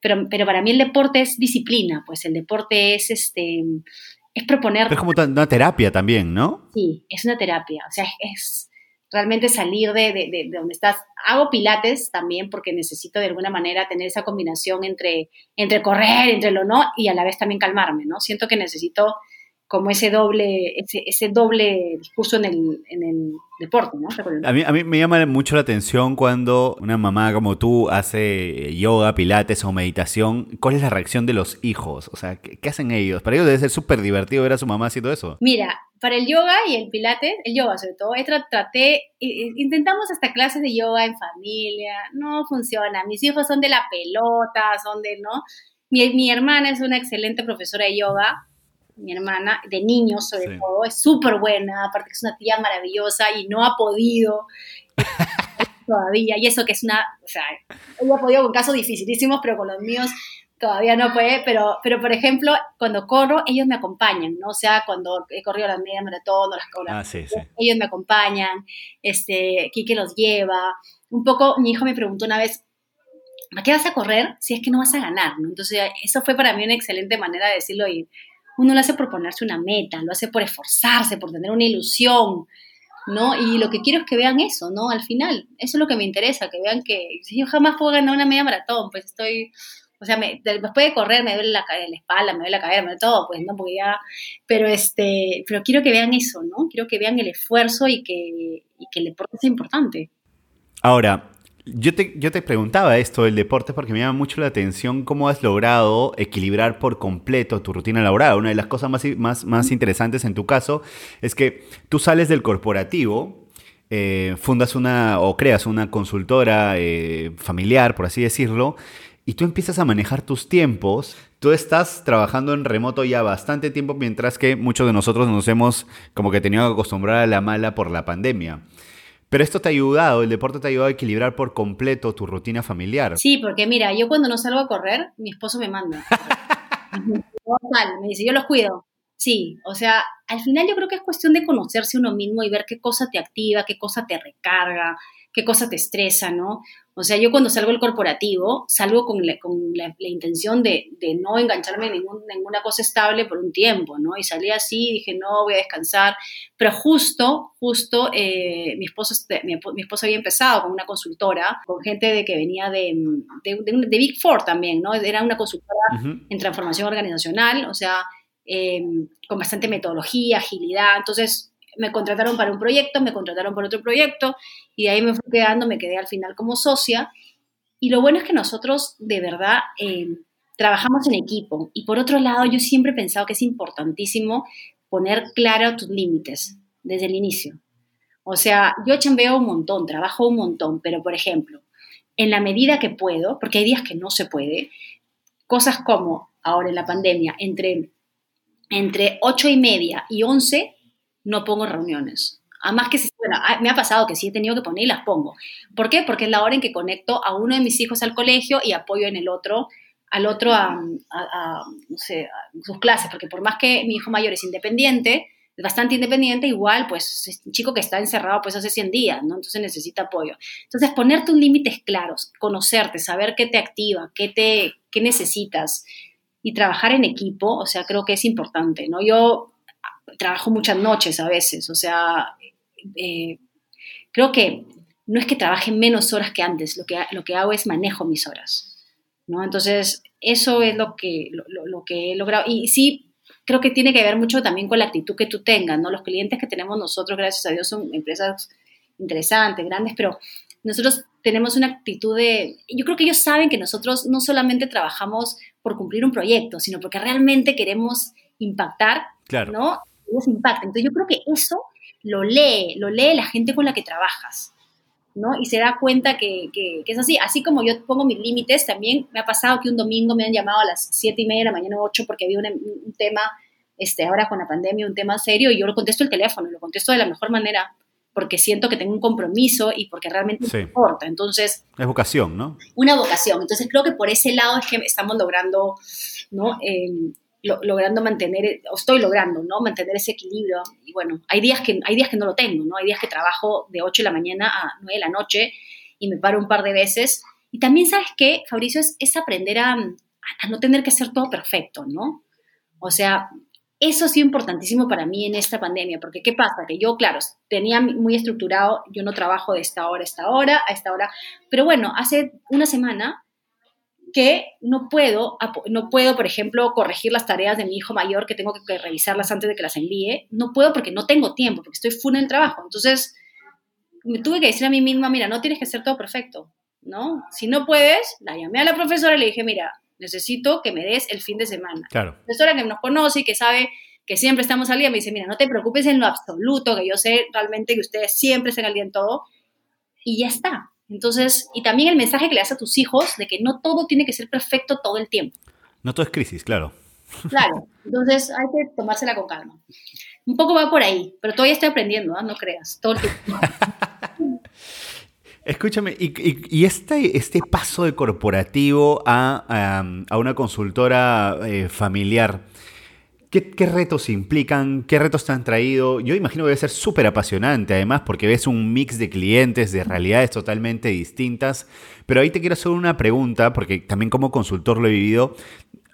pero, pero para mí el deporte es disciplina, pues el deporte es, este, es proponer... es como una terapia también, ¿no? Sí, es una terapia, o sea, es, realmente salir de, de, donde estás. Hago pilates también porque necesito de alguna manera tener esa combinación entre, entre correr, entre lo no, y a la vez también calmarme, ¿no? Siento que necesito como ese doble, ese, ese doble discurso en el, en el deporte, ¿no? A mí, a mí me llama mucho la atención cuando una mamá como tú hace yoga, pilates o meditación. ¿Cuál es la reacción de los hijos? O sea, ¿qué, hacen ellos? Para ellos debe ser súper divertido ver a su mamá haciendo eso. Mira, para el yoga y el pilates, el yoga sobre todo, traté, intentamos hasta clases de yoga en familia, no funciona. Mis hijos son de la pelota, son de, ¿no? Mi, mi hermana es una excelente profesora de yoga, mi hermana, de niños sobre todo, es súper buena, aparte que es una tía maravillosa y no ha podido todavía, y eso que es una, o sea, ella ha podido con casos dificilísimos, pero con los míos todavía no puede, pero, pero por ejemplo, cuando corro, ellos me acompañan, ¿no? O sea, cuando he corrido la media maratón o las ah, sí, sí. ellos me acompañan, este, Kike los lleva, un poco, mi hijo me preguntó una vez, ¿a qué vas a correr si es que no vas a ganar? ¿no? Entonces, eso fue para mí una excelente manera de decirlo y uno lo hace por ponerse una meta, lo hace por esforzarse, por tener una ilusión, ¿no? Y lo que quiero es que vean eso, ¿no? Al final, eso es lo que me interesa, que vean que yo jamás puedo ganar una media maratón, pues estoy, o sea, me, después de correr me duele la, la espalda, me duele la cabeza, me duele todo, pues, ¿no? Porque ya, pero este, pero quiero que vean eso, ¿no? Quiero que vean el esfuerzo y que, y el deporte sea importante. Ahora, yo te, yo te preguntaba esto del deporte porque me llama mucho la atención cómo has logrado equilibrar por completo tu rutina laboral. Una de las cosas más, más, más interesantes en tu caso es que tú sales del corporativo, eh, fundas una o creas una consultora eh, familiar, por así decirlo, y tú empiezas a manejar tus tiempos. Tú estás trabajando en remoto ya bastante tiempo, mientras que muchos de nosotros nos hemos como que tenido que acostumbrar a la mala por la pandemia. Pero esto te ha ayudado, el deporte te ha ayudado a equilibrar por completo tu rutina familiar. Sí, porque mira, yo cuando no salgo a correr, mi esposo me manda. me dice, yo los cuido. Sí, o sea, al final yo creo que es cuestión de conocerse uno mismo y ver qué cosa te activa, qué cosa te recarga, qué cosa te estresa, ¿no? O sea, yo cuando salgo del corporativo, salgo con la, con la, intención de, de, no engancharme en ninguna cosa estable por un tiempo, ¿no? Y salí así, dije, no, voy a descansar. Pero justo, justo, eh, mi, esposo, mi, mi, esposo había empezado con una consultora, con gente de que venía de, de, de Big Four también, ¿no? Era una consultora en transformación organizacional, o sea, eh, con bastante metodología, agilidad. Entonces, me contrataron para un proyecto, me contrataron para otro proyecto y de ahí me fui quedando, me quedé al final como socia. Y lo bueno es que nosotros de verdad eh, trabajamos en equipo. Y por otro lado, yo siempre he pensado que es importantísimo poner claro tus límites desde el inicio. O sea, yo chambeo un montón, trabajo un montón, pero por ejemplo, en la medida que puedo, porque hay días que no se puede, cosas como ahora en la pandemia, entre, entre 8 y media y 11 no pongo reuniones. Además que, bueno, me ha pasado que sí he tenido que poner y las pongo. ¿Por qué? Porque es la hora en que conecto a uno de mis hijos al colegio y apoyo en el otro, al otro a, sus clases, porque por más que mi hijo mayor es independiente, es bastante independiente, igual, pues es un chico que está encerrado pues hace 100 días, ¿no? Entonces necesita apoyo. Entonces, ponerte un límites claros, conocerte, saber qué te activa, qué, te, necesitas y trabajar en equipo, o sea, creo que es importante, ¿no? Yo trabajo muchas noches a veces, o sea, eh, creo que no es que trabaje menos horas que antes, lo que, lo que hago es manejo mis horas, ¿no? Entonces, eso es lo que, lo, que he logrado. Y sí, creo que tiene que ver mucho también con la actitud que tú tengas, ¿no? Los clientes que tenemos nosotros, gracias a Dios, son empresas interesantes, grandes, pero nosotros tenemos una actitud de, yo creo que ellos saben que nosotros no solamente trabajamos por cumplir un proyecto, sino porque realmente queremos impactar, claro. ¿no? Ellos impactan. Entonces yo creo que eso lo lee, lo lee la gente con la que trabajas. ¿no? Y se da cuenta que, que, es así. Así como yo pongo mis límites, también me ha pasado que un domingo me han llamado a las 7 y media de la mañana o 8 porque había un, tema, este, ahora con la pandemia, un tema serio, y yo lo contesto el teléfono, lo contesto de la mejor manera porque siento que tengo un compromiso y porque realmente me importa. Entonces... Es vocación, ¿no? Una vocación. Entonces creo que por ese lado es que estamos logrando, ¿no? Eh, logrando mantener, o estoy logrando, ¿no? Mantener ese equilibrio. Y bueno, hay días, que, hay días que no lo tengo, ¿no? Hay días que trabajo de 8 de la mañana a 9 de la noche y me paro un par de veces. Y también, ¿sabes qué, Fabricio? Es, es aprender a, a, no tener que hacer todo perfecto, ¿no? O sea, eso ha sido importantísimo para mí en esta pandemia, porque ¿qué pasa? Que yo, claro, tenía muy estructurado, yo no trabajo de esta hora a esta hora, a esta hora, pero bueno, hace una semana que no puedo, no puedo, por ejemplo, corregir las tareas de mi hijo mayor, que tengo que revisarlas antes de que las envíe. No puedo porque no tengo tiempo, porque estoy full en el trabajo. Entonces, me tuve que decir a mí misma, mira, no tienes que hacer todo perfecto, ¿no? Si no puedes, la llamé a la profesora y le dije, mira, necesito que me des el fin de semana. Claro. La profesora que nos conoce y que sabe que siempre estamos al día, me dice, mira, no te preocupes en lo absoluto, que yo sé realmente que ustedes siempre están al día en todo, y ya está. Entonces, y también el mensaje que le das a tus hijos de que no todo tiene que ser perfecto todo el tiempo. No todo es crisis, claro. Claro, entonces hay que tomársela con calma. Un poco va por ahí, pero todavía estoy aprendiendo, ¿ah? no creas, todo el tiempo. Escúchame, y, este, este paso de corporativo a, a, una consultora eh, familiar, ¿Qué, retos implican? ¿Qué retos te han traído? Yo imagino que debe ser súper apasionante, además, porque ves un mix de clientes, de realidades totalmente distintas. Pero ahí te quiero hacer una pregunta, porque también como consultor lo he vivido.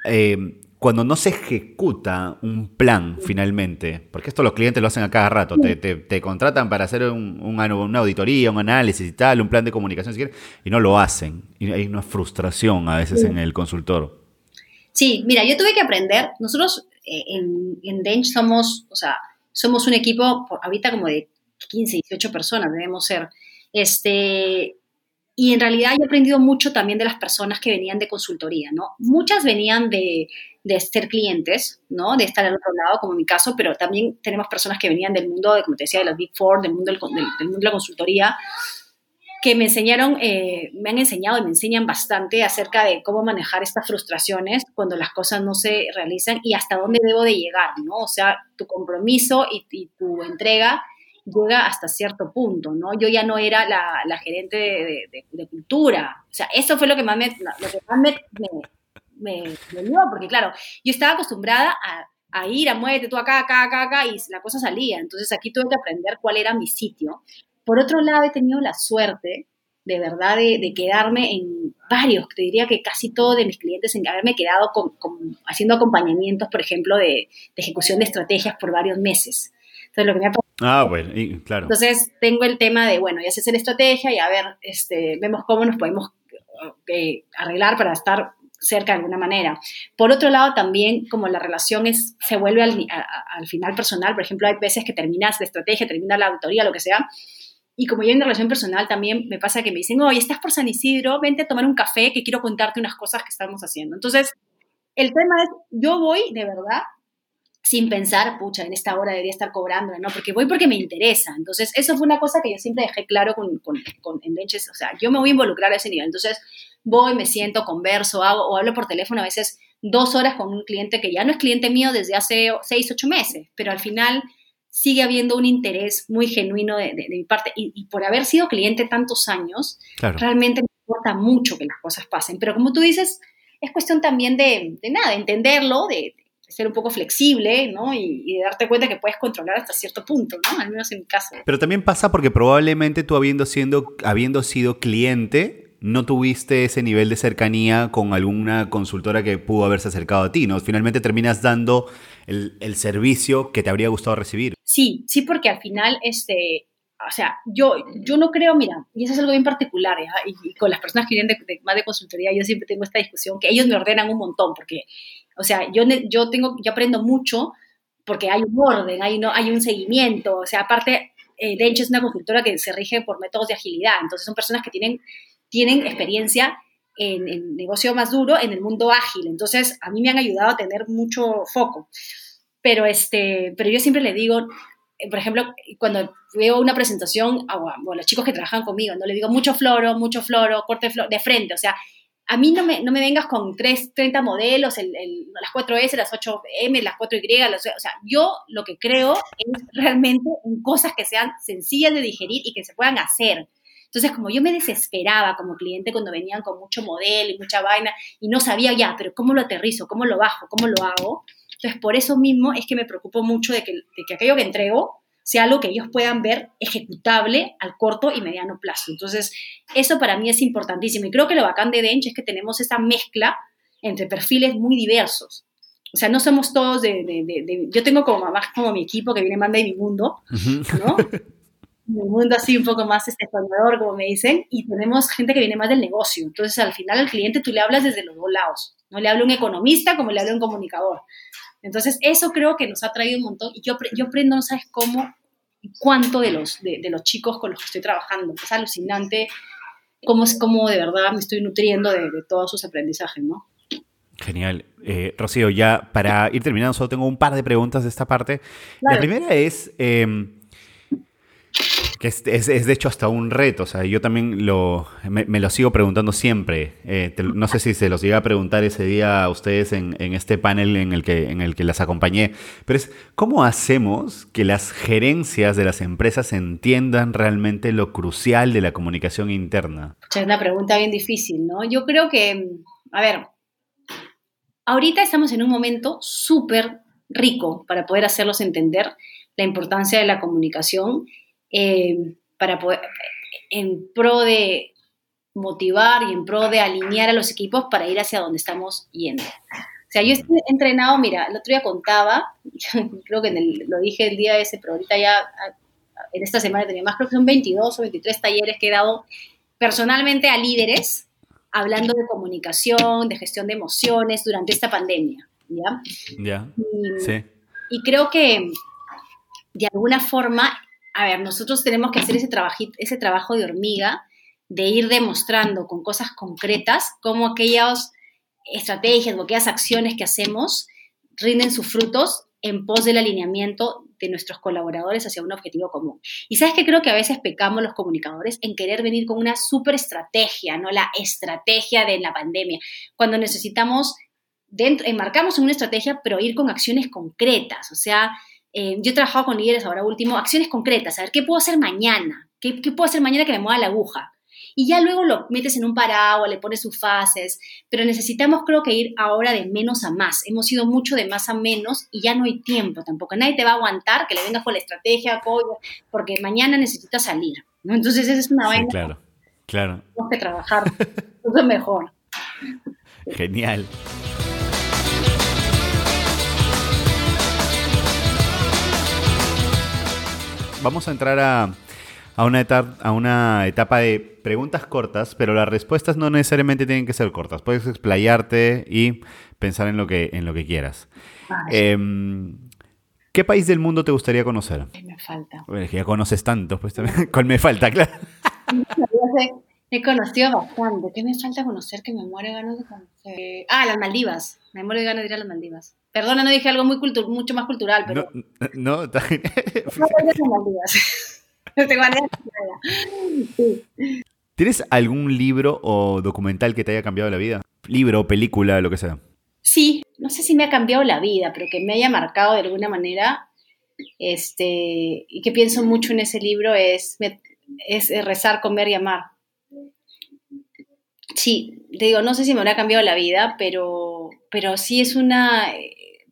Eh, cuando no se ejecuta un plan finalmente, porque esto los clientes lo hacen a cada rato, te, contratan para hacer una auditoría, un análisis y tal, un plan de comunicación, si y no lo hacen. Y hay una frustración a veces en el consultor. Sí, mira, yo tuve que aprender, nosotros eh, en, en Dench somos, o sea, somos un equipo, por, ahorita como de 15, 18 personas debemos ser. Este, y en realidad yo he aprendido mucho también de las personas que venían de consultoría, ¿no? Muchas venían de, de ser clientes, ¿no? De estar al otro lado, como en mi caso, pero también tenemos personas que venían del mundo, de, como te decía, de los Big Four, del mundo del, del mundo de la consultoría, que me enseñaron, eh, me han enseñado y me enseñan bastante acerca de cómo manejar estas frustraciones cuando las cosas no se realizan y hasta dónde debo de llegar, ¿no? O sea, tu compromiso y, tu entrega llega hasta cierto punto, ¿no? Yo ya no era la, gerente de, cultura, o sea, eso fue lo que más me, lo que más me, me, porque claro, yo estaba acostumbrada a, a ir, a muévete tú acá, acá, acá, acá, y la cosa salía. Entonces aquí tuve que aprender cuál era mi sitio. Por otro lado, he tenido la suerte, de verdad, de, quedarme en varios, te diría que casi todos de mis clientes, en haberme quedado con, haciendo acompañamientos, por ejemplo, de, ejecución de estrategias por varios meses. Entonces, lo que me ha Ah, bueno, claro. Entonces, tengo el tema de, bueno, ya sé hacer estrategia y a ver, este, vemos cómo nos podemos eh, arreglar para estar cerca de alguna manera. Por otro lado, también como la relación es, se vuelve al, al final personal, por ejemplo, hay veces que terminas la estrategia, terminas la auditoría, lo que sea, y como yo en relación personal también me pasa que me dicen, oye, estás por San Isidro, vente a tomar un café que quiero contarte unas cosas que estamos haciendo. Entonces, el tema es, yo voy de verdad sin pensar, pucha, en esta hora debería estar cobrando, ¿no? Porque voy porque me interesa. Entonces, eso fue una cosa que yo siempre dejé claro con, con, con en Benches, o sea, yo me voy a involucrar a ese nivel. Entonces, voy, me siento, converso, hago, o hablo por teléfono a veces dos horas con un cliente que ya no es cliente mío desde hace seis, ocho meses, pero al final sigue habiendo un interés muy genuino de, mi parte y, por haber sido cliente tantos años, realmente me importa mucho que las cosas pasen. Pero como tú dices, es cuestión también de, nada, de entenderlo, de, ser un poco flexible, ¿no? Y, de darte cuenta que puedes controlar hasta cierto punto, ¿no? Al menos en mi caso. Pero también pasa porque probablemente tú habiendo, siendo, habiendo sido cliente, no tuviste ese nivel de cercanía con alguna consultora que pudo haberse acercado a ti, ¿no? Finalmente terminas dando el, servicio que te habría gustado recibir. Sí, sí, porque al final, este, o sea, yo, yo no creo, mira, y eso es algo bien particular, y, con las personas que vienen de, más de consultoría, yo siempre tengo esta discusión, que ellos me ordenan un montón, porque, o sea, yo, yo, tengo, yo aprendo mucho porque hay un orden, hay, no, hay un seguimiento, o sea, aparte, eh, Dencho es una consultora que se rige por métodos de agilidad, entonces son personas que tienen, tienen experiencia en negocio más duro, en el mundo ágil, entonces a mí me han ayudado a tener mucho foco. Pero, este, pero yo siempre le digo, eh, por ejemplo, cuando veo una presentación a, los chicos que trabajan conmigo, no le digo mucho floro, mucho floro, corte de, flor, de frente, o sea, a mí no me, no me vengas con 3, 30 modelos, el, las 4S, las 8M, las 4Y, o sea, yo lo que creo es realmente en cosas que sean sencillas de digerir y que se puedan hacer. Entonces, como yo me desesperaba como cliente cuando venían con mucho modelo y mucha vaina y no sabía ya, pero ¿cómo lo aterrizo? ¿Cómo lo bajo? ¿Cómo lo hago? Entonces, por eso mismo es que me preocupo mucho de que, de que aquello que entrego sea algo que ellos puedan ver ejecutable al corto y mediano plazo. Entonces, eso para mí es importantísimo. Y creo que lo bacán de Dench es que tenemos esa mezcla entre perfiles muy diversos. O sea, no somos todos de... de, de, yo tengo como más como mi equipo que viene más de mi mundo, ¿no? mi mundo así un poco más este como me dicen, y tenemos gente que viene más del negocio. Entonces, al final al cliente tú le hablas desde los dos lados. No le habla un economista como le habla un comunicador. Entonces, eso creo que nos ha traído un montón. Y yo, yo aprendo, no sabes cómo y cuánto de los, de, los chicos con los que estoy trabajando. Es alucinante cómo, es, cómo de verdad me estoy nutriendo de, todos sus aprendizajes, ¿no? Genial. Eh, Rocío, ya para ir terminando, solo tengo un par de preguntas de esta parte. La primera es, em, que es, de hecho hasta un reto, o sea, yo también lo, me, lo sigo preguntando siempre. Eh, no sé si se los iba a preguntar ese día a ustedes en, este panel en el, que, en el que las acompañé, pero es cómo hacemos que las gerencias de las empresas entiendan realmente lo crucial de la comunicación interna. Es una pregunta bien difícil, ¿no? Yo creo que, a ver, ahorita estamos en un momento súper rico para poder hacerlos entender la importancia de la comunicación eh, para poder, en pro de motivar y en pro de alinear a los equipos para ir hacia donde estamos yendo. O sea, yo he entrenado, mira, el otro día contaba, creo que lo dije el día ese, pero ahorita ya en esta semana tenía más, creo que son 22 o 23 talleres que he dado personalmente a líderes hablando de comunicación, de gestión de emociones durante esta pandemia. ¿Ya? Ya. sí. Y creo que de alguna forma a ver, nosotros tenemos que hacer ese, ese trabajo de hormiga, de ir demostrando con cosas concretas cómo aquellas estrategias o aquellas acciones que hacemos rinden sus frutos en pos del alineamiento de nuestros colaboradores hacia un objetivo común. Y sabes que creo que a veces pecamos los comunicadores en querer venir con una super estrategia, ¿no? La estrategia de la pandemia, cuando necesitamos, dentro, enmarcamos en una estrategia, pero ir con acciones concretas, o sea, eh, yo he trabajado con líderes ahora último, acciones concretas, a ver qué puedo hacer mañana, qué, puedo hacer mañana que me mueva la aguja. Y ya luego lo metes en un paraguas, le pones sus fases, pero necesitamos creo que ir ahora de menos a más. Hemos ido mucho de más a menos y ya no hay tiempo tampoco. Nadie te va a aguantar que le vengas con la estrategia, porque mañana necesitas salir. ¿no? Entonces esa es una vaina. claro, claro. Tenemos que trabajar. Es mejor. Genial. Vamos a entrar a, una etapa, a una etapa de preguntas cortas, pero las respuestas no necesariamente tienen que ser cortas. Puedes explayarte y pensar en lo que, en lo que quieras. Em, ¿Qué país del mundo te gustaría conocer? Me falta. ya conoces tanto, pues también. ¿Cuál me falta? Claro. He conocido bastante. ¿Qué me falta conocer que me muere ganas de conocer? Ah, las Maldivas. Me muero de ganas de ir a las Maldivas. Perdona, no dije algo muy mucho más cultural, pero... No, no, está ¿Tienes algún libro o documental que te haya cambiado la vida? Libro, película, lo que sea. Sí, no sé si me ha cambiado la vida, pero que me haya marcado de alguna manera. Este, y que pienso mucho en ese libro es, es rezar, comer y amar. Sí, te digo, no sé si me habrá cambiado la vida, pero, pero sí es una,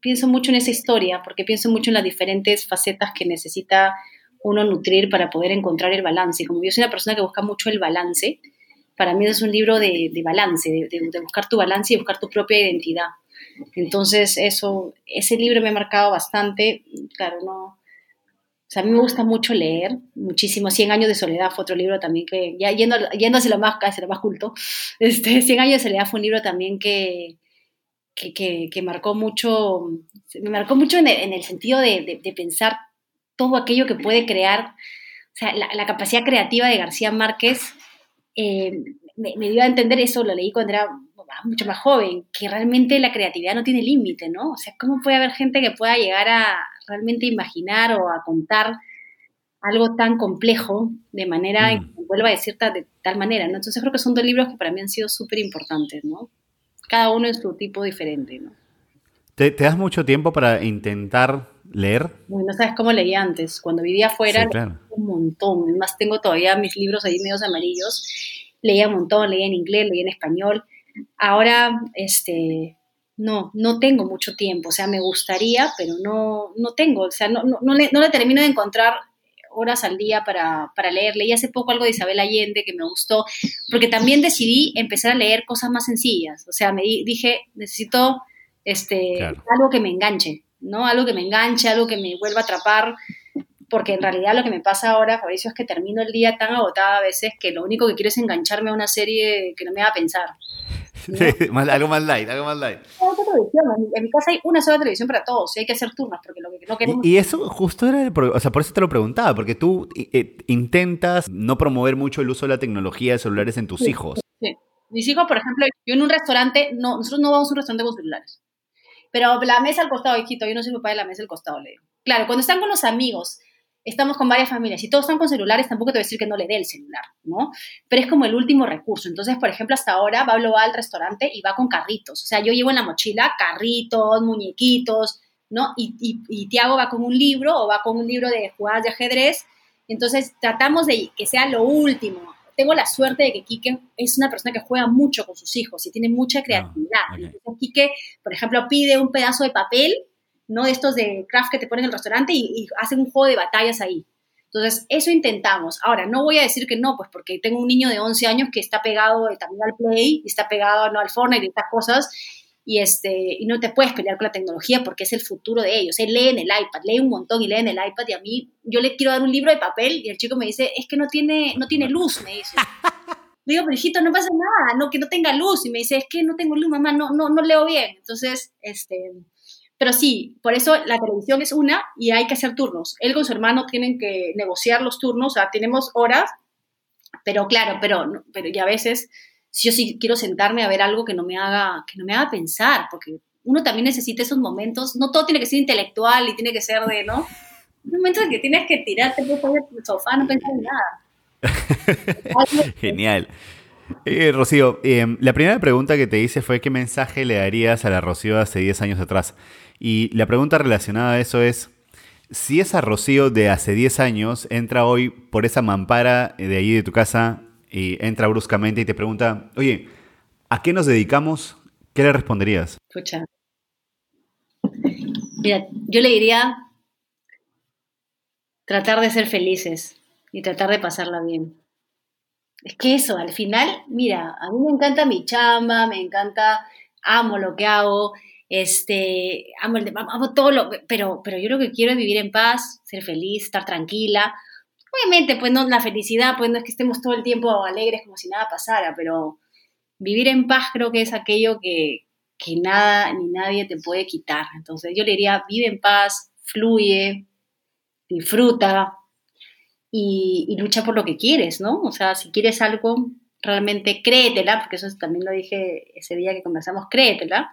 pienso mucho en esa historia, porque pienso mucho en las diferentes facetas que necesita uno nutrir para poder encontrar el balance. Y como yo soy una persona que busca mucho el balance, para mí es un libro de, balance, de, buscar tu balance y buscar tu propia identidad. Entonces, eso, ese libro me ha marcado bastante. Claro, no, O sea, a mí me gusta mucho leer, muchísimo. Cien años de soledad fue otro libro también que, ya yendo, hacia lo más, hacia lo más culto, este, Cien años de soledad fue un libro también que, que, que, marcó mucho, me marcó mucho en el, sentido de, de, pensar todo aquello que puede crear, o sea, la, capacidad creativa de García Márquez eh, me, dio a entender eso, lo leí cuando era mucho más joven, que realmente la creatividad no tiene límite, ¿no? O sea, ¿cómo puede haber gente que pueda llegar a realmente imaginar o a contar algo tan complejo de manera, mm. vuelva a decir de tal manera, ¿no? Entonces creo que son dos libros que para mí han sido súper importantes, ¿no? Cada uno es su tipo diferente, ¿no? ¿Te, das mucho tiempo para intentar leer? Bueno, no sabes cómo leía antes. Cuando vivía afuera, leía un montón. Además, tengo todavía mis libros ahí medios amarillos. Leía un montón, leía en inglés, leía en español. Ahora, este, no, no tengo mucho tiempo, o sea, me gustaría, pero no, no tengo, o sea, no, no, no, le, no le, termino de encontrar horas al día para, para leer. Leí hace poco algo de Isabel Allende que me gustó, porque también decidí empezar a leer cosas más sencillas, o sea, me dije, necesito este, algo que me enganche, ¿no? Algo que me enganche, algo que me vuelva a atrapar, porque en realidad lo que me pasa ahora, Fabricio, es que termino el día tan agotada a veces que lo único que quiero es engancharme a una serie que no me haga pensar. algo más light, algo más light. En mi casa hay una sola televisión para todos y hay que hacer turnos porque lo que no queremos... Y, eso justo era, o sea, por eso te lo preguntaba, porque tú eh, intentas no promover mucho el uso de la tecnología de celulares en tus hijos. Sí. Mis hijos, por ejemplo, yo en un restaurante, no, nosotros no vamos a un restaurante con celulares. Pero la mesa al costado, hijito, yo no soy papá de la mesa al costado, le digo. Claro, cuando están con los amigos estamos con varias familias y todos están con celulares, tampoco te voy a decir que no le dé el celular, ¿no? Pero es como el último recurso. Entonces, por ejemplo, hasta ahora Pablo va al restaurante y va con carritos. O sea, yo llevo en la mochila carritos, muñequitos, ¿no? Y, y, Tiago va con un libro o va con un libro de jugadas de ajedrez. Entonces, tratamos de que sea lo último. Tengo la suerte de que Quique es una persona que juega mucho con sus hijos y tiene mucha creatividad. Ah, Entonces, Quique, por ejemplo, pide un pedazo de papel ¿no? Estos de craft que te ponen en el restaurante y, hacen un juego de batallas ahí. Entonces, eso intentamos. Ahora, no voy a decir que no, pues porque tengo un niño de 11 años que está pegado también al Play, y está pegado ¿no? al Fortnite y estas cosas, y, este, y no te puedes pelear con la tecnología porque es el futuro de ellos. Él lee en el iPad, lee un montón y lee en el iPad, y a mí, yo le quiero dar un libro de papel y el chico me dice, es que no tiene, no tiene luz, me dice. Le digo, pero hijito, no pasa nada, no, que no tenga luz. Y me dice, es que no tengo luz, mamá, no, no, no leo bien. Entonces, este, pero sí, por eso la televisión es una y hay que hacer turnos. Él con su hermano tienen que negociar los turnos, o sea, tenemos horas, pero claro, pero, pero y a veces yo sí quiero sentarme a ver algo que no me haga, que no me haga pensar, porque uno también necesita esos momentos, no todo tiene que ser intelectual y tiene que ser de, ¿no? Momentos en que tienes que tirarte por el sofá, no pensar en nada. Genial. Eh, Rocío, eh, la primera pregunta que te hice fue qué mensaje le darías a la Rocío hace 10 años atrás. Y la pregunta relacionada a eso es, si esa Rocío de hace 10 años entra hoy por esa mampara de ahí de tu casa y entra bruscamente y te pregunta, oye, ¿a qué nos dedicamos? ¿Qué le responderías? Escucha. Mira, yo le diría tratar de ser felices y tratar de pasarla bien. Es que eso, al final, mira, a mí me encanta mi chamba, me encanta, amo lo que hago, este, amo, todo lo, pero, pero yo lo que quiero es vivir en paz, ser feliz, estar tranquila. Obviamente, pues no, la felicidad, pues no es que estemos todo el tiempo alegres como si nada pasara, pero vivir en paz creo que es aquello que, que nada ni nadie te puede quitar. Entonces yo le diría, vive en paz, fluye, disfruta y, y lucha por lo que quieres, ¿no? O sea, si quieres algo, realmente créetela, porque eso también lo dije ese día que conversamos, créetela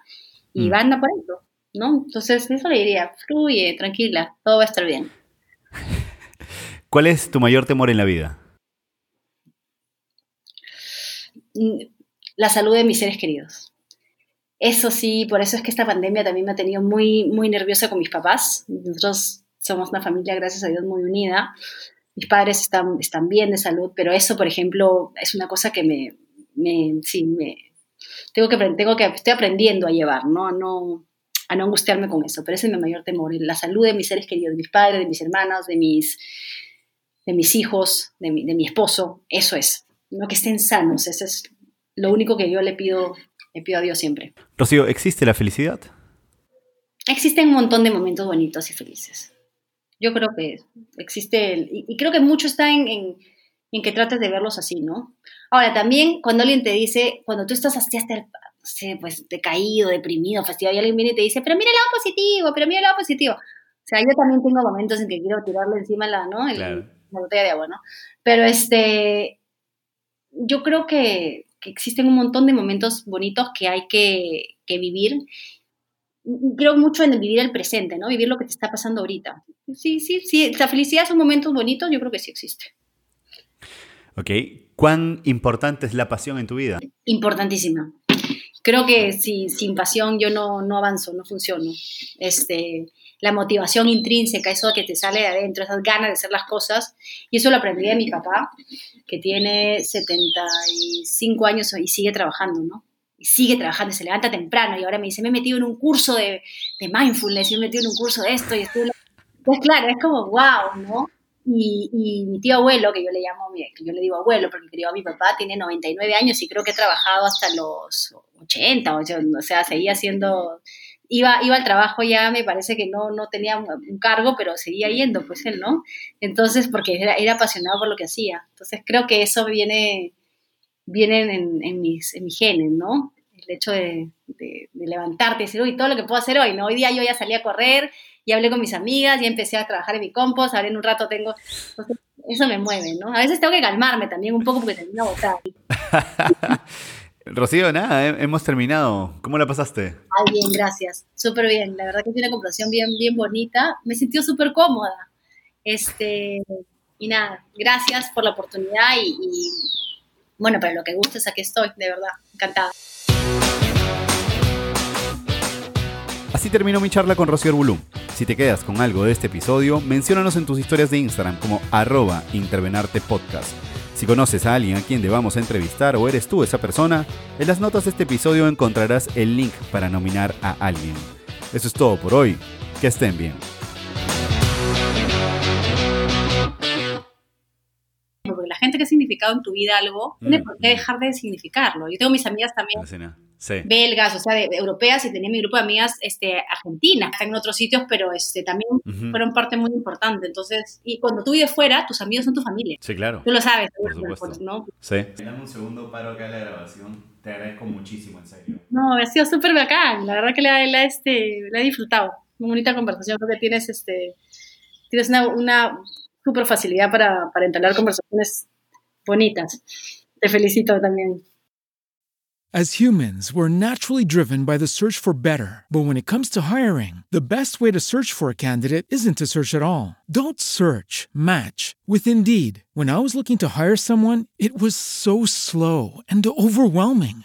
y mm. van a por eso, ¿no? Entonces, eso le diría, fluye, tranquila, todo va a estar bien. ¿Cuál es tu mayor temor en la vida? Mm, la salud de mis seres queridos. Eso sí, por eso es que esta pandemia también me ha tenido muy, muy nerviosa con mis papás. Nosotros somos una familia, gracias a Dios, muy unida. Mis padres están, están bien de salud, pero eso, por ejemplo, es una cosa que me, me, sí, me, tengo que, tengo que, estoy aprendiendo a llevar, ¿no? A no, a no angustiarme con eso, pero ese es mi mayor temor, la salud de mis seres queridos, de mis padres, de mis hermanos, de mis, de mis hijos, de mi, de mi esposo, eso es, no que estén sanos, eso es lo único que yo le pido, le pido a Dios siempre. Rocío, ¿existe la felicidad? Existen un montón de momentos bonitos y felices. Yo creo que existe, el, y, creo que mucho está en, en, que trates de verlos así, ¿no? Ahora, también cuando alguien te dice, cuando tú estás hasta, hasta no sé, pues decaído, deprimido, fastidiado, y alguien viene y te dice, pero mira el lado positivo, pero mira el lado positivo. O sea, yo también tengo momentos en que quiero tirarle encima la, ¿no? la botella de agua, ¿no? Pero este, yo creo que, que, existen un montón de momentos bonitos que hay que, que vivir creo mucho en vivir el presente, ¿no? Vivir lo que te está pasando ahorita. Sí, sí, sí. La felicidad son momentos bonitos, yo creo que sí existe. Ok. ¿Cuán importante es la pasión en tu vida? Importantísima. Creo que si, sin pasión yo no, no avanzo, no funciono. Este, la motivación intrínseca, eso que te sale de adentro, esas ganas de hacer las cosas. Y eso lo aprendí de mi papá, que tiene 75 años y sigue trabajando, ¿no? y sigue trabajando, se levanta temprano y ahora me dice, me he metido en un curso de, de mindfulness, me he metido en un curso de esto y estoy... Pues claro, es como, wow, ¿no? Y, y, mi tío abuelo, que yo le llamo, yo le digo abuelo porque a mi papá, tiene 99 años y creo que ha trabajado hasta los 80, o sea, seguía haciendo, iba, iba al trabajo ya, me parece que no, no tenía un cargo, pero seguía yendo, pues él, ¿no? Entonces, porque era, era apasionado por lo que hacía. Entonces, creo que eso viene, vienen en, en, mis, en mis genes, ¿no? El hecho de, de, levantarte y decir, uy, todo lo que puedo hacer hoy, ¿no? Hoy día yo ya salí a correr, y hablé con mis amigas, ya empecé a trabajar en mi compost, ahora en un rato tengo... eso me mueve, ¿no? A veces tengo que calmarme también un poco porque termino agotada. Rocío, nada, hemos terminado. ¿Cómo la pasaste? Ay, bien, gracias. Súper bien. La verdad que fue una conversación bien, bien bonita. Me sentí súper cómoda. Este, y nada, gracias por la oportunidad y, y bueno, para lo que gustes, aquí estoy, de verdad, encantada. Así terminó mi charla con Rocío Bulú. Si te quedas con algo de este episodio, menciónanos en tus historias de Instagram como arroba intervenartepodcast. Si conoces a alguien a quien debamos entrevistar o eres tú esa persona, en las notas de este episodio encontrarás el link para nominar a alguien. Eso es todo por hoy. Que estén bien. La gente que ha significado en tu vida algo, no por qué dejar de significarlo. Yo tengo mis amigas también belgas, o sea, de, europeas, y tenía mi grupo de amigas este, argentinas, están en otros sitios, pero este, también fueron parte muy importante. Entonces, y cuando tú vives fuera, tus amigos son tu familia. Sí, claro. Tú lo sabes. Por supuesto. ¿no? Sí. Dame un segundo paro acá la grabación. Te agradezco muchísimo, en serio. No, ha sido súper bacán. La verdad que la, la, este, la he disfrutado. Muy bonita conversación. Creo que tienes, este, tienes una, una súper facilidad para, para entablar conversaciones bonitas. Te felicito también. As humans, we're naturally driven by the search for better. But when it comes to hiring, the best way to search for a candidate isn't to search at all. Don't search, match with Indeed. When I was looking to hire someone, it was so slow and overwhelming.